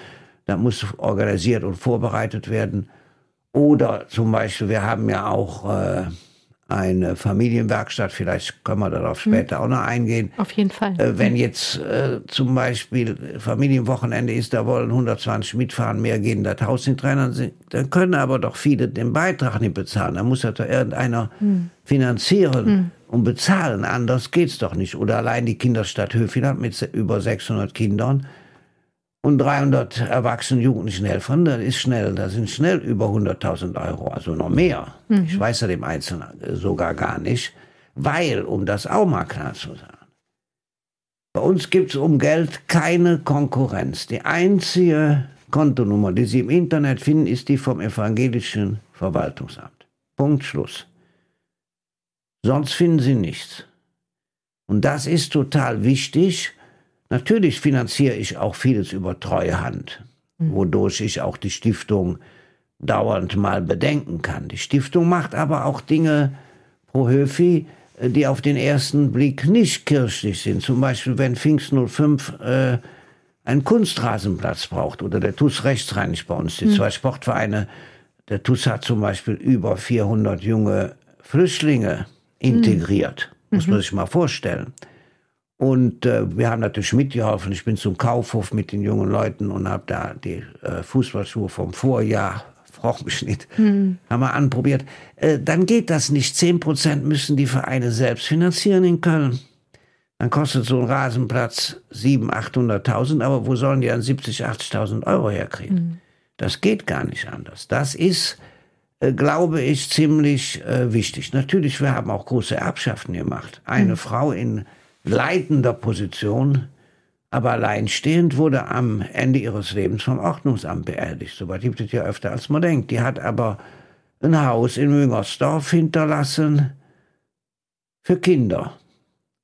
da muss organisiert und vorbereitet werden. Oder zum Beispiel, wir haben ja auch äh, eine Familienwerkstatt, vielleicht können wir darauf hm. später hm. auch noch eingehen. Auf jeden Fall. Äh, wenn jetzt äh, zum Beispiel Familienwochenende ist, da wollen 120 mitfahren, mehr gehen das Haus nicht rein, dann, können aber doch viele den Beitrag nicht bezahlen. Da muss ja doch irgendeiner hm. finanzieren hm. und bezahlen, anders geht's doch nicht. Oder allein die Kinderstadt Höfin mit über 600 Kindern und 300 erwachsenen jugendlichen Helfern, das ist schnell, das sind schnell über 100.000 Euro, also noch mehr. Mhm. Ich weiß ja dem Einzelnen sogar gar nicht, weil, um das auch mal klar zu sagen, bei uns gibt es um Geld keine Konkurrenz. Die einzige Kontonummer, die Sie im Internet finden, ist die vom evangelischen Verwaltungsamt. Punkt Schluss. Sonst finden Sie nichts. Und das ist total wichtig, Natürlich finanziere ich auch vieles über Treuhand, mhm. wodurch ich auch die Stiftung dauernd mal bedenken kann. Die Stiftung macht aber auch Dinge pro Höfi, äh, die auf den ersten Blick nicht kirchlich sind. Zum Beispiel, wenn Pfingst 05 äh, einen Kunstrasenplatz braucht oder der TUS rechtsrheinig bei uns, die zwei Sportvereine, der TUS hat zum Beispiel über 400 junge Flüchtlinge integriert, muss man sich mal vorstellen. Und äh, wir haben natürlich mitgeholfen. Ich bin zum Kaufhof mit den jungen Leuten und habe da die äh, Fußballschuhe vom Vorjahr, mich nicht, haben wir anprobiert. Äh, dann geht das nicht. 10% müssen die Vereine selbst finanzieren in Köln. Dann kostet so ein Rasenplatz 700.000, 800.000, aber wo sollen die dann 70.000, 80.000 Euro herkriegen? Das geht gar nicht anders. Das ist, äh, glaube ich, ziemlich äh, wichtig. Natürlich, wir haben auch große Erbschaften gemacht. Eine Frau in leitender Position, aber alleinstehend, wurde am Ende ihres Lebens vom Ordnungsamt beerdigt. Soweit gibt es ja öfter, als man denkt. Die hat aber ein Haus in Müngersdorf hinterlassen für Kinder.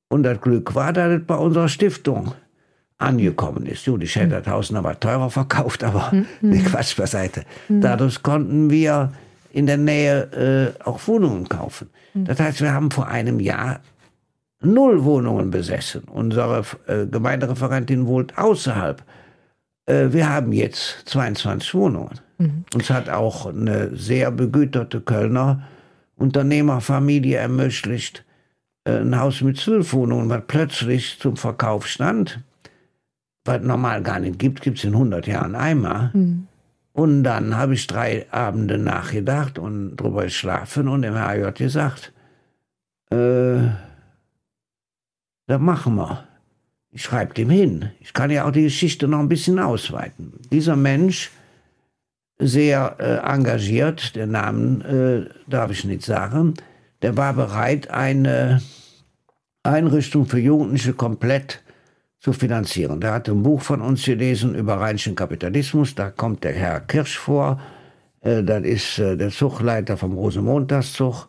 Und das Glück war, dass es bei unserer Stiftung angekommen ist. Gut, ich hätte das Haus noch mal teurer verkauft, aber <laughs> nee, Quatsch beiseite. Dadurch konnten wir in der Nähe äh, auch Wohnungen kaufen. Das heißt, wir haben vor einem Jahr null Wohnungen besessen. Unsere äh, Gemeindereferentin wohnt außerhalb. Äh, wir haben jetzt 22 Wohnungen. Uns hat auch eine sehr begüterte Kölner Unternehmerfamilie ermöglicht, äh, ein Haus mit zwölf Wohnungen, was plötzlich zum Verkauf stand, was normal gar nicht gibt, gibt es in 100 Jahren einmal. Und dann habe ich drei Abende nachgedacht und drüber geschlafen und dem HJ gesagt, äh, das machen wir. Ich schreibe dem hin. Ich kann ja auch die Geschichte noch ein bisschen ausweiten. Dieser Mensch, sehr äh, engagiert, der Namen äh, darf ich nicht sagen, der war bereit, eine Einrichtung für Jugendliche komplett zu finanzieren. Der hat ein Buch von uns gelesen über rheinischen Kapitalismus. Da kommt der Herr Kirsch vor. Äh, das ist äh, der Zugleiter vom Rosenmontagszug.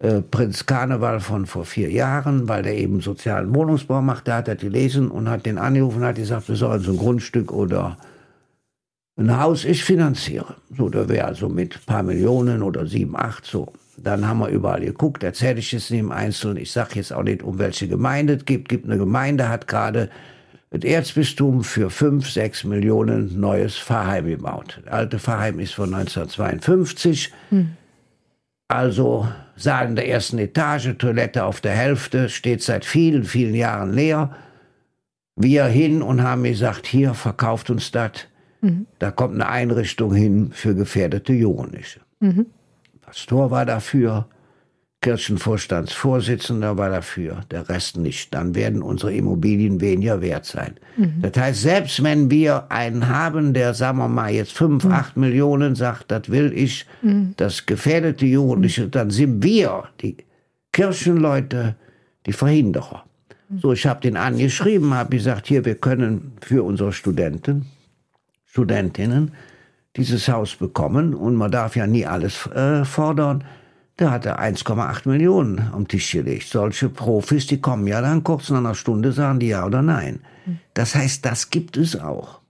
Äh, Prinz Karneval von vor vier Jahren, weil der eben sozialen Wohnungsbau macht. Da hat er gelesen und hat den angerufen und hat gesagt, wir sollen so ein Grundstück oder ein Haus ich finanziere. So, da wäre also mit ein paar Millionen oder sieben, acht so. Dann haben wir überall geguckt, erzähle ich es nicht im Einzelnen. Ich sage jetzt auch nicht, um welche Gemeinde es gibt. gibt eine Gemeinde, hat gerade das Erzbistum für fünf, sechs Millionen neues Pfarrheim gebaut. Das alte Pfarrheim ist von 1952. Also Saal in der ersten Etage, Toilette auf der Hälfte, steht seit vielen, vielen Jahren leer. Wir hin und haben gesagt, hier verkauft uns das. Da kommt eine Einrichtung hin für gefährdete Jugendliche. Pastor war dafür, Kirchenvorstandsvorsitzender war dafür, der Rest nicht. Dann werden unsere Immobilien weniger wert sein. Das heißt, selbst wenn wir einen haben, der, sagen wir mal, jetzt fünf, acht Millionen sagt, das will ich, das gefährdete Jugendliche, dann sind wir, die Kirchenleute, die Verhinderer. So, ich habe den angeschrieben, habe gesagt, hier, wir können für unsere Studenten, Studentinnen dieses Haus bekommen und man darf ja nie alles äh, fordern. Da hat er 1,8 Millionen am Tisch gelegt. Solche Profis, die kommen ja dann kurz nach einer Stunde, sagen die ja oder nein. Das heißt, das gibt es auch.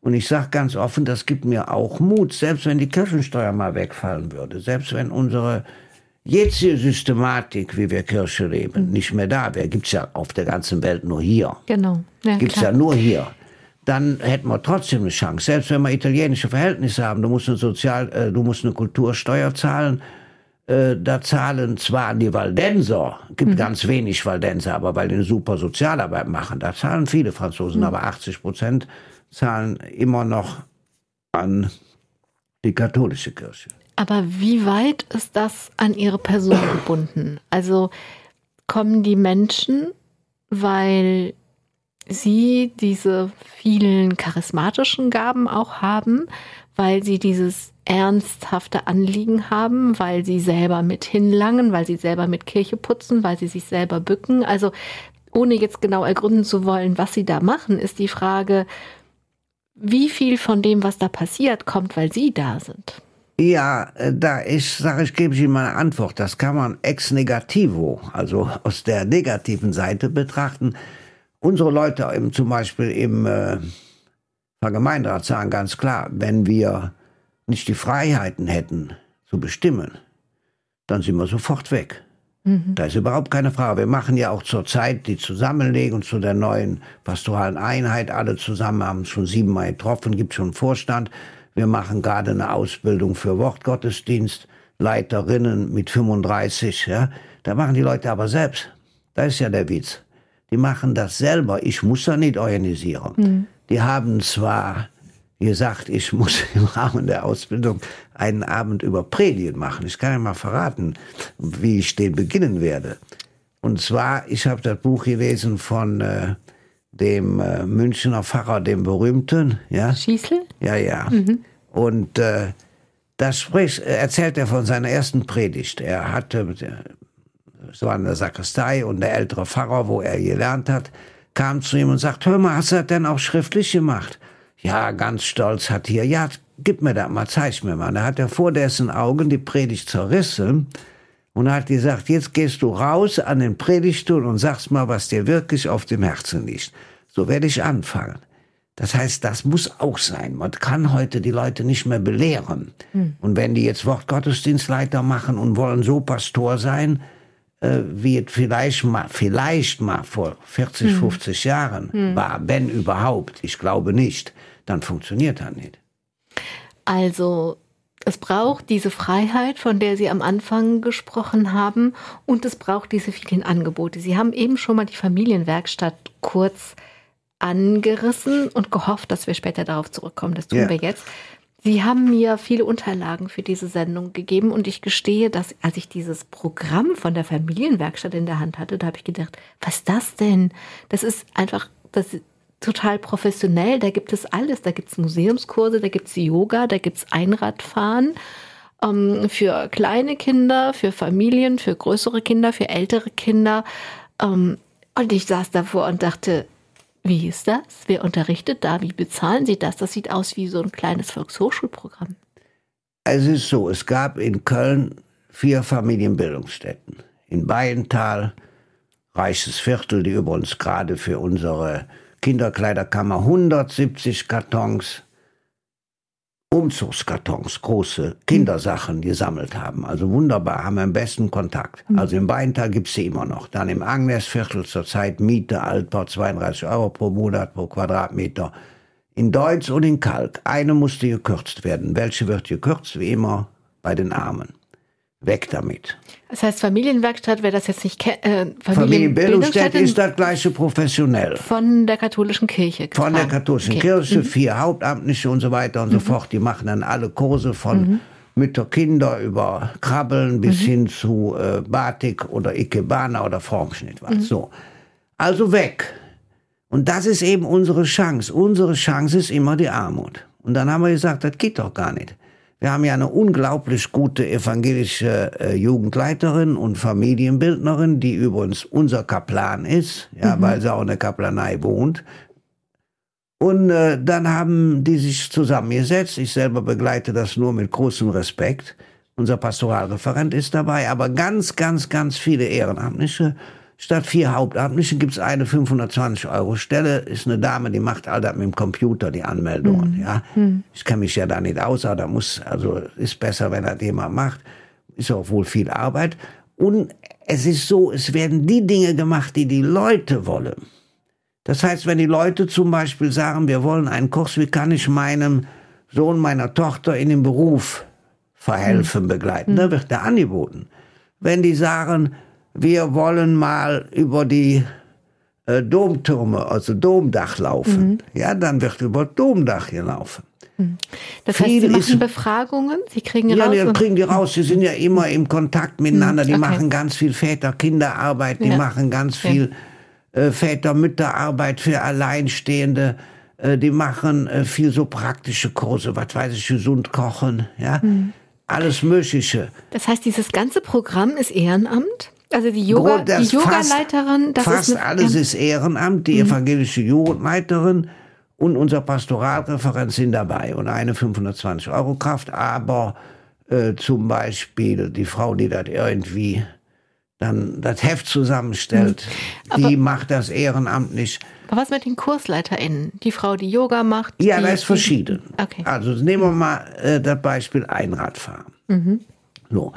Und ich sage ganz offen, das gibt mir auch Mut, selbst wenn die Kirchensteuer mal wegfallen würde, selbst wenn unsere jetzige Systematik, wie wir Kirche leben, nicht mehr da wäre, gibt's ja auf der ganzen Welt nur hier. Genau. Ja, Gibt's klar. ja nur hier. Dann hätten wir trotzdem eine Chance. Selbst wenn wir italienische Verhältnisse haben, du musst eine Sozial, äh, du musst eine Kultursteuer zahlen. Äh, da zahlen zwar die Waldenser, gibt ganz wenig Waldenser, aber weil die eine super Sozialarbeit machen, da zahlen viele Franzosen, aber 80 Prozent zahlen immer noch an die katholische Kirche. Aber wie weit ist das an ihre Person <coughs> gebunden? Also kommen die Menschen, weil sie diese vielen charismatischen Gaben auch haben, weil sie dieses ernsthafte Anliegen haben, weil sie selber mit hinlangen, weil sie selber mit Kirche putzen, weil sie sich selber bücken. Also ohne jetzt genau ergründen zu wollen, was sie da machen, ist die Frage, wie viel von dem, was da passiert, kommt, weil sie da sind. Ja, äh, da ist, sage ich, gebe ich Ihnen mal eine Antwort. Das kann man ex negativo, also aus der negativen Seite betrachten. Unsere Leute im, zum Beispiel im äh, Vergemeinderat sagen ganz klar, wenn wir nicht die Freiheiten hätten zu bestimmen, dann sind wir sofort weg. Da ist überhaupt keine Frage. Wir machen ja auch zurzeit die Zusammenlegung zu der neuen pastoralen Einheit. Alle zusammen haben schon siebenmal getroffen, gibt schon einen Vorstand. Wir machen gerade eine Ausbildung für Wortgottesdienst, Leiterinnen mit 35. Ja. Da machen die Leute aber selbst. Da ist ja der Witz. Die machen das selber. Ich muss da nicht organisieren. Die haben zwar gesagt, ich muss <laughs> im Rahmen der Ausbildung einen Abend über Predigen machen. Ich kann ja mal verraten, wie ich den beginnen werde. Und zwar, ich habe das Buch gelesen von äh, dem äh, Münchner Pfarrer, dem berühmten, ja. Schießel? Ja, ja. Und äh, das spricht, erzählt er von seiner ersten Predigt. Er hatte, es war in der Sakristei und der ältere Pfarrer, wo er gelernt hat, kam zu ihm und sagt, hör mal, hast du das denn auch schriftlich gemacht? Ja, ganz stolz hat hier, ja, gib mir das mal, zeig mir mal. Da hat er vor dessen Augen die Predigt zerrissen und hat gesagt, jetzt gehst du raus an den Predigtstuhl und sagst mal, was dir wirklich auf dem Herzen liegt. So werde ich anfangen. Das heißt, das muss auch sein. Man kann heute die Leute nicht mehr belehren. Und wenn die jetzt Wortgottesdienstleiter machen und wollen so Pastor sein, äh, wie es vielleicht mal, vielleicht mal vor 40, 50 Jahren war, wenn überhaupt, ich glaube nicht, dann funktioniert das nicht. Also es braucht diese Freiheit, von der Sie am Anfang gesprochen haben, und es braucht diese vielen Angebote. Sie haben eben schon mal die Familienwerkstatt kurz angerissen und gehofft, dass wir später darauf zurückkommen. Das tun Ja. wir jetzt. Sie haben mir viele Unterlagen für diese Sendung gegeben und ich gestehe, dass als ich dieses Programm von der Familienwerkstatt in der Hand hatte, da habe ich gedacht, was ist das denn? Das ist einfach das ist total professionell, da gibt es alles, da gibt es Museumskurse, da gibt es Yoga, da gibt es Einradfahren ähm, für kleine Kinder, für Familien, für größere Kinder, für ältere Kinder. Ähm, und ich saß davor und dachte, wie ist das? Wer unterrichtet da? Wie bezahlen Sie das? Das sieht aus wie so ein kleines Volkshochschulprogramm. Es ist so, es gab in Köln vier Familienbildungsstätten. In Bayental, reiches Viertel, die übrigens gerade für unsere Kinderkleiderkammer 170 Kartons, Umzugskartons, große Kindersachen gesammelt haben. Also wunderbar, haben wir am besten Kontakt. Also im Bayental gibt's sie immer noch. Dann im Agnesviertel zurzeit Miete, Altbau 32 Euro pro Monat pro Quadratmeter. In Deutsch und in Kalk. Eine musste gekürzt werden. Welche wird gekürzt? Wie immer bei den Armen. Weg damit. Das heißt, Familienwerkstatt, wer das jetzt nicht kennt, äh, Familienbildungsstätte ist das gleiche professionell. von der katholischen Kirche. Von der getragen. katholischen Okay. Kirche, vier Hauptamtliche und so weiter und so fort. Die machen dann alle Kurse von Mütter, Kinder über Krabbeln bis hin zu äh, Batik oder Ikebana oder Formschnitt. Was. So. Also weg. Und das ist eben unsere Chance. Unsere Chance ist immer die Armut. Und dann haben wir gesagt, das geht doch gar nicht. Wir haben ja eine unglaublich gute evangelische äh, Jugendleiterin und Familienbildnerin, die übrigens unser Kaplan ist, ja, weil sie auch in der Kaplanei wohnt. Und äh, dann haben die sich zusammengesetzt. Ich selber begleite das nur mit großem Respekt. Unser Pastoralreferent ist dabei, aber ganz, ganz, ganz viele Ehrenamtliche. Statt vier Hauptamtlichen gibt's eine 520 Euro Stelle. Ist eine Dame, die macht all das mit dem Computer, die Anmeldungen. Ja, ich kenne mich ja da nicht aus, aber da muss, also ist besser, wenn das jemand macht. Ist auch wohl viel Arbeit. Und es ist so, es werden die Dinge gemacht, die die Leute wollen. Das heißt, wenn die Leute zum Beispiel sagen, wir wollen einen Kurs, wie kann ich meinem Sohn, meiner Tochter in den Beruf verhelfen, begleiten, dann wird der angeboten. Wenn die sagen, wir wollen mal über die äh, Domtürme, also Domdach laufen, ja, dann wird über Domdach gelaufen. Das heißt, Viel Sie machen ist- Befragungen, Sie kriegen Ja, raus. die kriegen die raus. Die sind ja immer im Kontakt miteinander. Die okay. machen ganz viel Väter-Kinderarbeit. Die Ja. machen ganz Ja. viel äh, Väter-Mütterarbeit für Alleinstehende. Äh, die machen äh, viel so praktische Kurse. Was weiß ich, gesund kochen. Ja, Hm. alles Mögliche. Das heißt, dieses ganze Programm ist Ehrenamt? Also die Yoga, das die Yogaleiterin, das fast ist eine, alles ist Ehrenamt. Die evangelische Jugendleiterin und unser Pastoralreferent sind dabei und eine 520 Euro Kraft. Aber äh, zum Beispiel die Frau, die das irgendwie dann das Heft zusammenstellt, die macht das ehrenamtlich. Aber was mit den KursleiterInnen? Die Frau, die Yoga macht? Ja, das ist verschieden. Okay. Also nehmen wir mal äh, das Beispiel Einradfahren. So.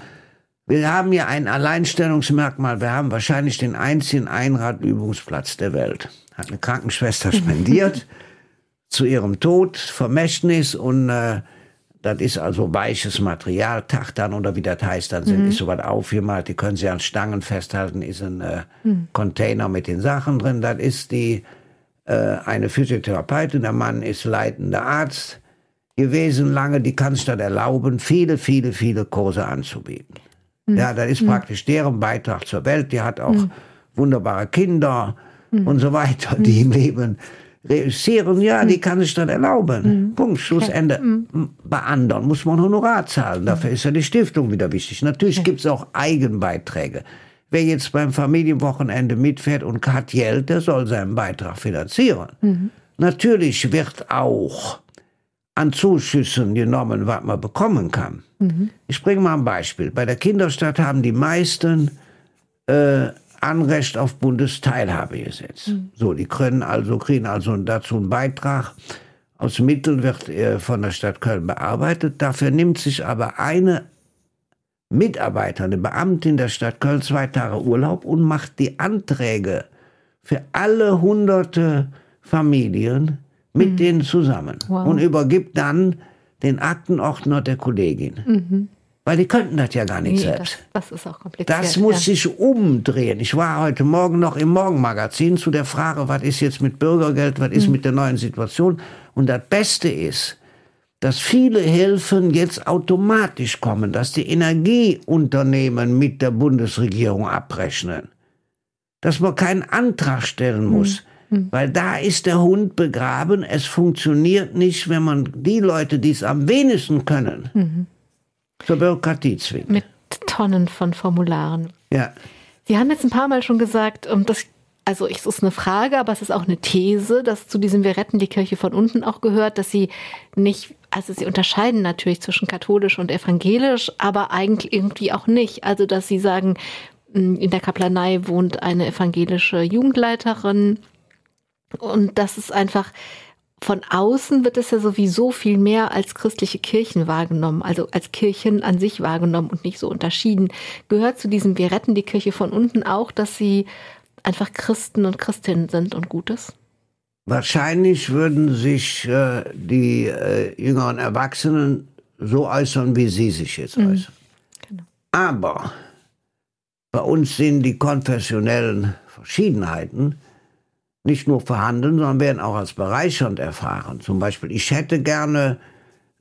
Wir haben hier ein Alleinstellungsmerkmal. Wir haben wahrscheinlich den einzigen Einradübungsplatz der Welt. Hat eine Krankenschwester <laughs> spendiert zu ihrem Tod, Vermächtnis und äh, das ist also weiches Material, Tachtern oder wie das heißt, dann sind, mhm. ist sowas aufgemalt, die können Sie an Stangen festhalten, ist ein äh, mhm. Container mit den Sachen drin. Das ist die äh, eine Physiotherapeutin, der Mann ist leitender Arzt gewesen lange, die kann sich das erlauben, viele, viele, viele Kurse anzubieten. Mhm. Ja, das ist mhm. praktisch deren Beitrag zur Welt. Die hat auch mhm. wunderbare Kinder mhm. und so weiter, die im Leben reüssieren, ja, die kann sich das erlauben. Punkt, Schlussende. Bei anderen muss man Honorar zahlen. Dafür ist ja die Stiftung wieder wichtig. Natürlich gibt es auch Eigenbeiträge. Wer jetzt beim Familienwochenende mitfährt und hat Geld, der soll seinen Beitrag finanzieren. Mhm. Natürlich wird auch an Zuschüssen genommen, was man bekommen kann. Mhm. Ich bringe mal ein Beispiel. Bei der Kinderstadt haben die meisten äh, Anrecht auf Bundesteilhabegesetz. Mhm. So, die können also, kriegen also dazu einen Beitrag. Aus Mitteln wird äh, von der Stadt Köln bearbeitet. Dafür nimmt sich aber eine Mitarbeiter, eine Beamtin der Stadt Köln zwei Tage Urlaub und macht die Anträge für alle hunderte Familien mit mhm. denen zusammen wow. und übergibt dann den Aktenordner der Kollegin. Mhm. Weil die könnten das ja gar nicht nee, selbst. Das, das, ist auch kompliziert. Das muss ja. sich umdrehen. Ich war heute Morgen noch im Morgenmagazin zu der Frage, was ist jetzt mit Bürgergeld, was ist mhm. mit der neuen Situation. Und das Beste ist, dass viele Hilfen jetzt automatisch kommen, dass die Energieunternehmen mit der Bundesregierung abrechnen. Dass man keinen Antrag stellen muss. Mhm. Hm. Weil da ist der Hund begraben. Es funktioniert nicht, wenn man die Leute, die es am wenigsten können, mhm. zur Bürokratie zwingt. Mit Tonnen von Formularen. Ja. Sie haben jetzt ein paar Mal schon gesagt, und das, also es ist eine Frage, aber es ist auch eine These, dass zu diesem Wir retten die Kirche von unten auch gehört, dass sie nicht, also sie unterscheiden natürlich zwischen katholisch und evangelisch, aber eigentlich irgendwie auch nicht. Also dass sie sagen, in der Kaplanei wohnt eine evangelische Jugendleiterin, und das ist einfach, von außen wird es ja sowieso viel mehr als christliche Kirchen wahrgenommen, also als Kirchen an sich wahrgenommen und nicht so unterschieden. Gehört zu diesem Wir retten die Kirche von unten auch, dass sie einfach Christen und Christinnen sind und Gutes? Wahrscheinlich würden sich äh, die äh, jüngeren Erwachsenen so äußern, wie Sie sich jetzt mhm. äußern. Genau. Aber bei uns sind die konfessionellen Verschiedenheiten nicht nur vorhanden, sondern werden auch als bereichernd erfahren. Zum Beispiel, ich hätte gerne,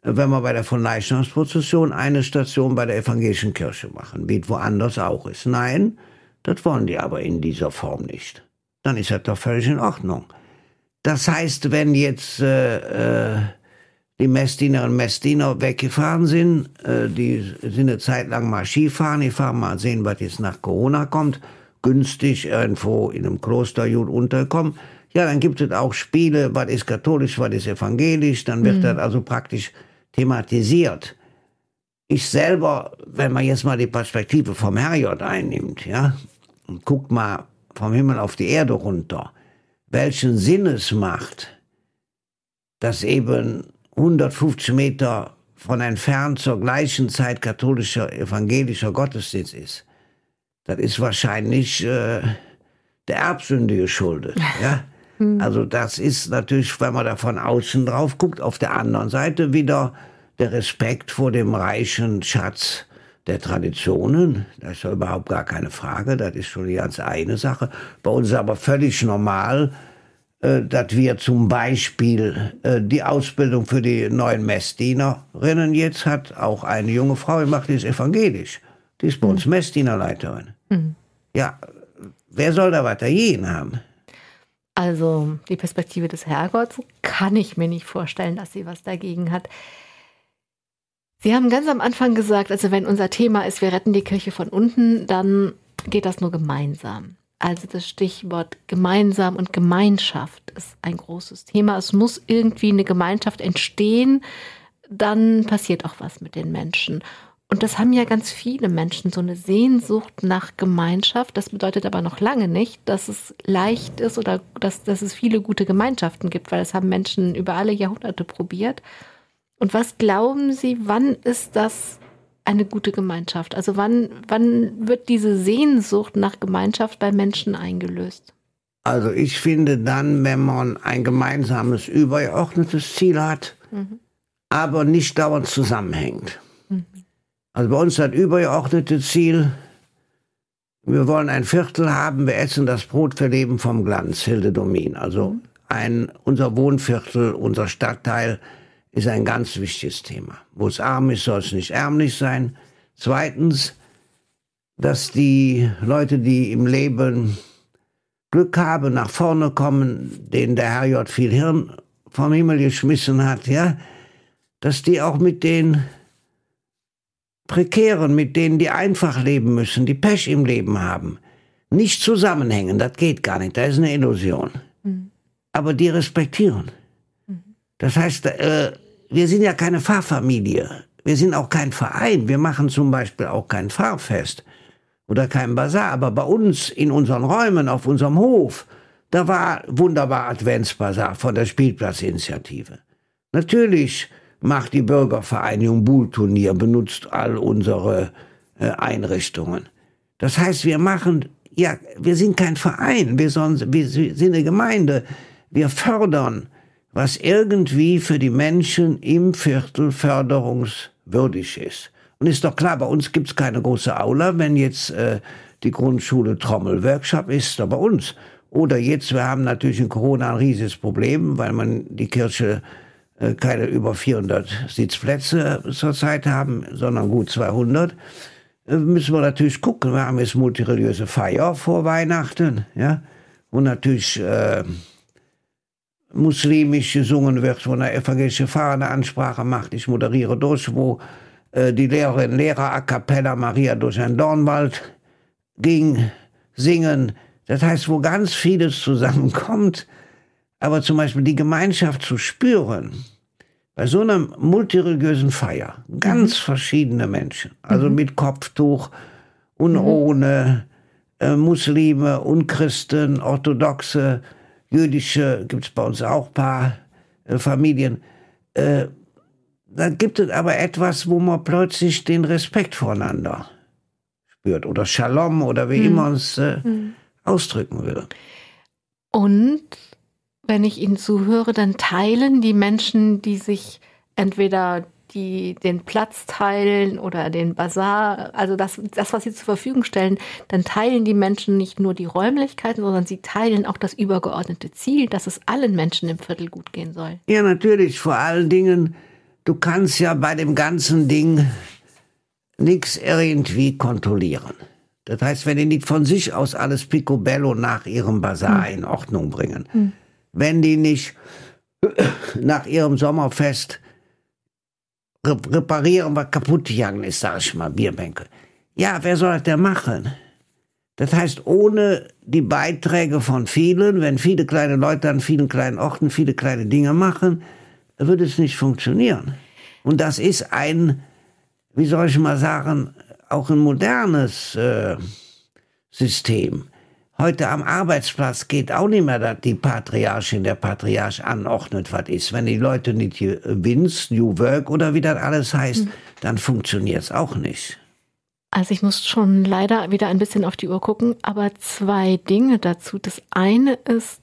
wenn wir bei der Verleichnungsprozession eine Station bei der evangelischen Kirche machen, wie woanders auch ist. Nein, das wollen die aber in dieser Form nicht. Dann ist das doch völlig in Ordnung. Das heißt, wenn jetzt äh, äh, die Messdiener und Messdiener weggefahren sind, äh, die sind eine Zeit lang mal Skifahren, die fahren mal sehen, was jetzt nach Corona kommt, günstig irgendwo in einem Klosterjud unterkommen. Ja, dann gibt es auch Spiele, was ist katholisch, was ist evangelisch, dann wird mhm. das also praktisch thematisiert. Ich selber, wenn man jetzt mal die Perspektive vom Herrgott einnimmt, ja, und guckt mal vom Himmel auf die Erde runter, welchen Sinn es macht, dass eben 150 Meter von entfernt zur gleichen Zeit katholischer, evangelischer Gottesdienst ist das ist wahrscheinlich äh, der Erbsünde geschuldet. <laughs> Ja? Hm. Also das ist natürlich, wenn man da von außen drauf guckt, auf der anderen Seite wieder der Respekt vor dem reichen Schatz der Traditionen. Das ist ja überhaupt gar keine Frage, das ist schon die ganz eine Sache. Bei uns ist aber völlig normal, äh, dass wir zum Beispiel äh, die Ausbildung für die neuen Messdienerinnen jetzt hat auch eine junge Frau gemacht, die ist evangelisch. Die ist bei uns hm. Messdienerleiterin. Mhm. Ja, wer soll da weiter jeden haben? Also die Perspektive des Herrgotts kann ich mir nicht vorstellen, dass sie was dagegen hat. Sie haben ganz am Anfang gesagt, also wenn unser Thema ist, wir retten die Kirche von unten, dann geht das nur gemeinsam. Also das Stichwort gemeinsam und Gemeinschaft ist ein großes Thema. Es muss irgendwie eine Gemeinschaft entstehen, dann passiert auch was mit den Menschen. Und das haben ja ganz viele Menschen, so eine Sehnsucht nach Gemeinschaft. Das bedeutet aber noch lange nicht, dass es leicht ist oder dass, dass es viele gute Gemeinschaften gibt, weil das haben Menschen über alle Jahrhunderte probiert. Und was glauben Sie, wann ist das eine gute Gemeinschaft? Also wann, wann wird diese Sehnsucht nach Gemeinschaft bei Menschen eingelöst? Also ich finde dann, wenn man ein gemeinsames, übergeordnetes Ziel hat, mhm. aber nicht dauernd zusammenhängt. Also bei uns das übergeordnete Ziel, wir wollen ein Viertel haben, wir essen das Brot für Leben vom Glanz, Hilde Domin. Also ein, unser Wohnviertel, unser Stadtteil ist ein ganz wichtiges Thema. Wo es arm ist, soll es nicht ärmlich sein. Zweitens, dass die Leute, die im Leben Glück haben, nach vorne kommen, denen der Herrgott viel Hirn vom Himmel geschmissen hat, ja, dass die auch mit den Prekären, mit denen die einfach leben müssen, die Pech im Leben haben, nicht zusammenhängen. Das geht gar nicht. Das ist eine Illusion. Mhm. Aber die respektieren. Mhm. Das heißt, äh, wir sind ja keine Pfarrfamilie. Wir sind auch kein Verein. Wir machen zum Beispiel auch kein Pfarrfest oder kein Bazar. Aber bei uns in unseren Räumen, auf unserem Hof, da war wunderbar Adventsbazar von der Spielplatzinitiative. Natürlich macht die Bürgervereinigung Buhlturnier, benutzt all unsere äh, Einrichtungen. Das heißt, wir machen, ja, wir sind kein Verein, wir, sonst, wir sind eine Gemeinde. Wir fördern was irgendwie für die Menschen im Viertel förderungswürdig ist. Und ist doch klar, bei uns gibt's keine große Aula, wenn jetzt äh, die Grundschule Trommelworkshop ist, da bei uns. Oder jetzt, wir haben natürlich in Corona ein riesiges Problem, weil man die Kirche keine über 400 Sitzplätze zurzeit haben, sondern gut 200. Äh, müssen wir natürlich gucken. Wir haben jetzt multireligiöse Feier vor Weihnachten, ja, wo natürlich äh, muslimisch gesungen wird, wo eine evangelische eine Ansprache macht. Ich moderiere durch, wo äh, die Lehrerin Lehrer a cappella Maria durch einen Dornwald ging, singen. Das heißt, wo ganz vieles zusammenkommt, aber zum Beispiel die Gemeinschaft zu spüren, bei so einer multireligiösen Feier, ganz mhm. verschiedene Menschen, also mhm. mit Kopftuch und mhm. ohne, äh, Muslime und Christen, Orthodoxe, jüdische, gibt es bei uns auch ein paar äh, Familien. Äh, dann gibt es aber etwas, wo man plötzlich den Respekt voneinander spürt oder Shalom oder wie hm. immer man es äh, hm. ausdrücken will. Und wenn ich Ihnen zuhöre, dann teilen die Menschen, die sich entweder die den Platz teilen oder den Bazar, also das, das, was sie zur Verfügung stellen, dann teilen die Menschen nicht nur die Räumlichkeiten, sondern sie teilen auch das übergeordnete Ziel, dass es allen Menschen im Viertel gut gehen soll. Ja, natürlich. Vor allen Dingen, du kannst ja bei dem ganzen Ding nichts irgendwie kontrollieren. Das heißt, wenn die nicht von sich aus alles picobello nach ihrem Bazar hm. in Ordnung bringen, hm. Wenn die nicht nach ihrem Sommerfest reparieren, was kaputt gegangen ist, sag ich mal, Bierbänke. Ja, wer soll das denn machen? Das heißt, ohne die Beiträge von vielen, wenn viele kleine Leute an vielen kleinen Orten viele kleine Dinge machen, würde es nicht funktionieren. Und das ist ein, wie soll ich mal sagen, auch ein modernes äh, System. Heute am Arbeitsplatz geht auch nicht mehr, dass die Patriarchin, der Patriarch anordnet, was ist. Wenn die Leute nicht Wins, New Work oder wie das alles heißt, mhm. dann funktioniert es auch nicht. Also ich muss schon leider wieder ein bisschen auf die Uhr gucken, aber zwei Dinge dazu. Das eine ist,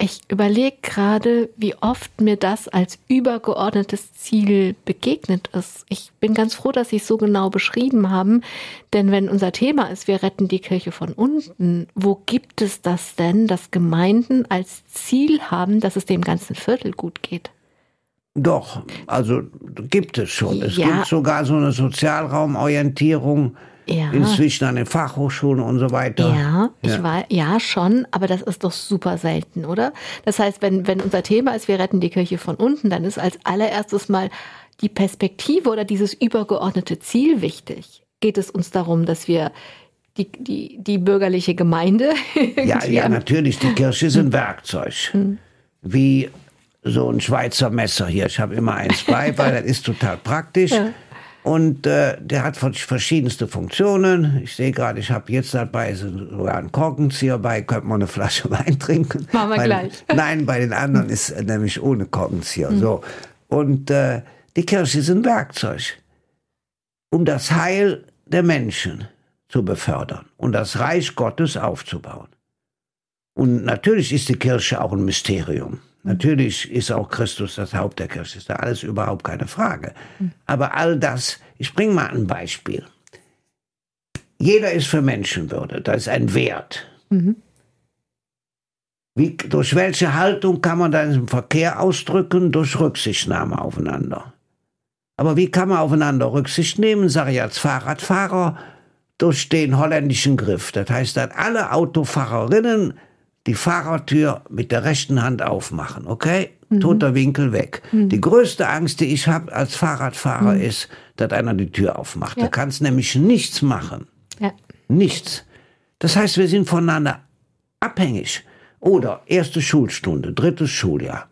ich überlege gerade, wie oft mir das als übergeordnetes Ziel begegnet ist. Ich bin ganz froh, dass Sie es so genau beschrieben haben, denn wenn unser Thema ist, wir retten die Kirche von unten, wo gibt es das denn, dass Gemeinden als Ziel haben, dass es dem ganzen Viertel gut geht? Doch, also gibt es schon. Es ja. gibt sogar so eine Sozialraumorientierung ja. inzwischen an den Fachhochschulen und so weiter. Ja, ich ja. war ja schon, aber das ist doch super selten, oder? Das heißt, wenn, wenn unser Thema ist, wir retten die Kirche von unten, dann ist als allererstes mal die Perspektive oder dieses übergeordnete Ziel wichtig. Geht es uns darum, dass wir die, die, die bürgerliche Gemeinde. <laughs> ja, ja, natürlich. Die Kirche ist ein Werkzeug. Hm. Wie so ein Schweizer Messer hier. Ich habe immer eins bei, <laughs> weil das ist total praktisch. Ja. Und äh, der hat verschiedenste Funktionen. Ich sehe gerade, ich habe jetzt dabei sogar einen Korkenzieher bei, könnte man eine Flasche <laughs> Wein trinken. Machen wir bei, gleich. <laughs> Nein, bei den anderen ist nämlich ohne Korkenzieher. Mhm. So. Und äh, die Kirche ist ein Werkzeug. um das Heil der Menschen zu befördern und das Reich Gottes aufzubauen. Und natürlich ist die Kirche auch ein Mysterium. Natürlich ist auch Christus das Haupt der Kirche. Ist da alles überhaupt keine Frage. Aber all das, ich bringe mal ein Beispiel. Jeder ist für Menschenwürde. Das ist ein Wert. Mhm. Wie, durch welche Haltung kann man das im Verkehr ausdrücken? Durch Rücksichtnahme aufeinander. Aber wie kann man aufeinander Rücksicht nehmen, sage ich als Fahrradfahrer, durch den holländischen Griff. Das heißt, dass alle Autofahrerinnen die Fahrertür mit der rechten Hand aufmachen, okay? Mhm. Toter Winkel weg. Mhm. Die größte Angst, die ich habe als Fahrradfahrer, mhm. ist, dass einer die Tür aufmacht. Ja. Da kannst nämlich nichts machen. Ja. Nichts. Das heißt, wir sind voneinander abhängig. Oder erste Schulstunde, drittes Schuljahr.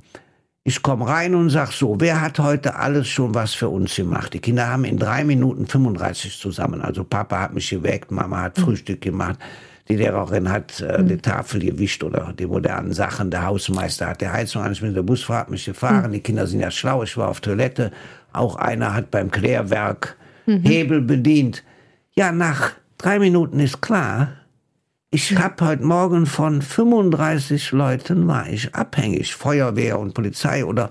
Ich komme rein und sag so, wer hat heute alles schon was für uns gemacht? Die Kinder haben in drei Minuten 35 zusammen. Also Papa hat mich geweckt, Mama hat mhm. Frühstück gemacht, die Lehrerin hat äh, mhm. die Tafel gewischt oder die modernen Sachen, der Hausmeister hat die Heizung an, ich bin mit der Busfahrt mich gefahren, mhm. die Kinder sind ja schlau, ich war auf Toilette, auch einer hat beim Klärwerk mhm. Hebel bedient. Ja, nach drei Minuten ist klar, ich habe heute Morgen von 35 Leuten war ich abhängig. Feuerwehr und Polizei oder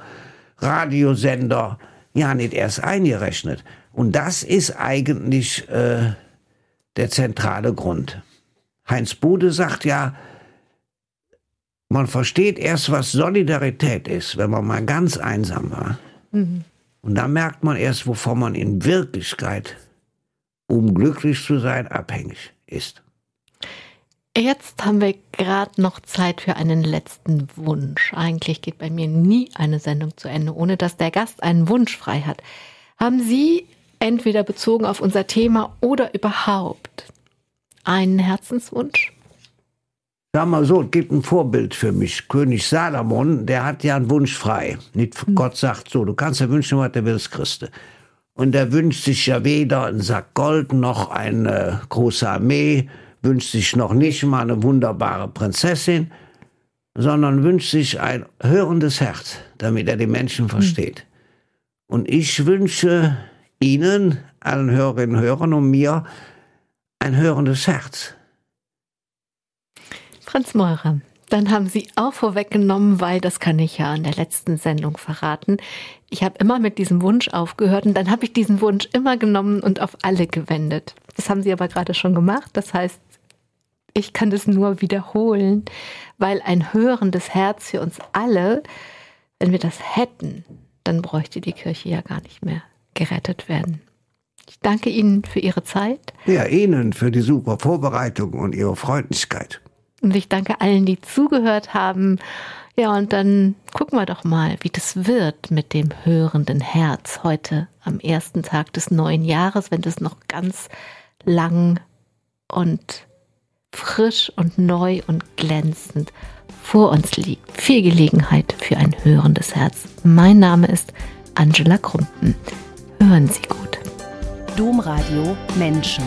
Radiosender. Ja, nicht erst eingerechnet. Und das ist eigentlich äh, der zentrale Grund. Heinz Bude sagt ja, man versteht erst, was Solidarität ist, wenn man mal ganz einsam war. Mhm. Und da merkt man erst, wovon man in Wirklichkeit, um glücklich zu sein, abhängig ist. Jetzt haben wir gerade noch Zeit für einen letzten Wunsch. Eigentlich geht bei mir nie eine Sendung zu Ende, ohne dass der Gast einen Wunsch frei hat. Haben Sie entweder bezogen auf unser Thema oder überhaupt einen Herzenswunsch? Sag mal so, es gibt ein Vorbild für mich. König Salomon, der hat ja einen Wunsch frei. Nicht hm. Gott sagt so, du kannst ja wünschen, was du willst, Christe. Und er wünscht sich ja weder einen Sack Gold noch eine große Armee, wünscht sich noch nicht mal eine wunderbare Prinzessin, sondern wünscht sich ein hörendes Herz, damit er die Menschen versteht. Hm. Und ich wünsche Ihnen, allen Hörerinnen und Hörern und mir, ein hörendes Herz. Franz Meurer, dann haben Sie auch vorweggenommen, weil das kann ich ja in der letzten Sendung verraten. Ich habe immer mit diesem Wunsch aufgehört und dann habe ich diesen Wunsch immer genommen und auf alle gewendet. Das haben Sie aber gerade schon gemacht. Das heißt, ich kann das nur wiederholen, weil ein hörendes Herz für uns alle, wenn wir das hätten, dann bräuchte die Kirche ja gar nicht mehr gerettet werden. Ich danke Ihnen für Ihre Zeit. Ja, Ihnen für die super Vorbereitung und Ihre Freundlichkeit. Und ich danke allen, die zugehört haben. Ja, und dann gucken wir doch mal, wie das wird mit dem hörenden Herz heute am ersten Tag des neuen Jahres, wenn das noch ganz lang und frisch und neu und glänzend vor uns liegt. Viel Gelegenheit für ein hörendes Herz. Mein Name ist Angela Krumpen. Hören Sie gut. Domradio Menschen.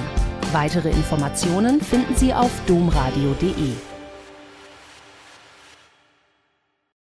Weitere Informationen finden Sie auf domradio.de.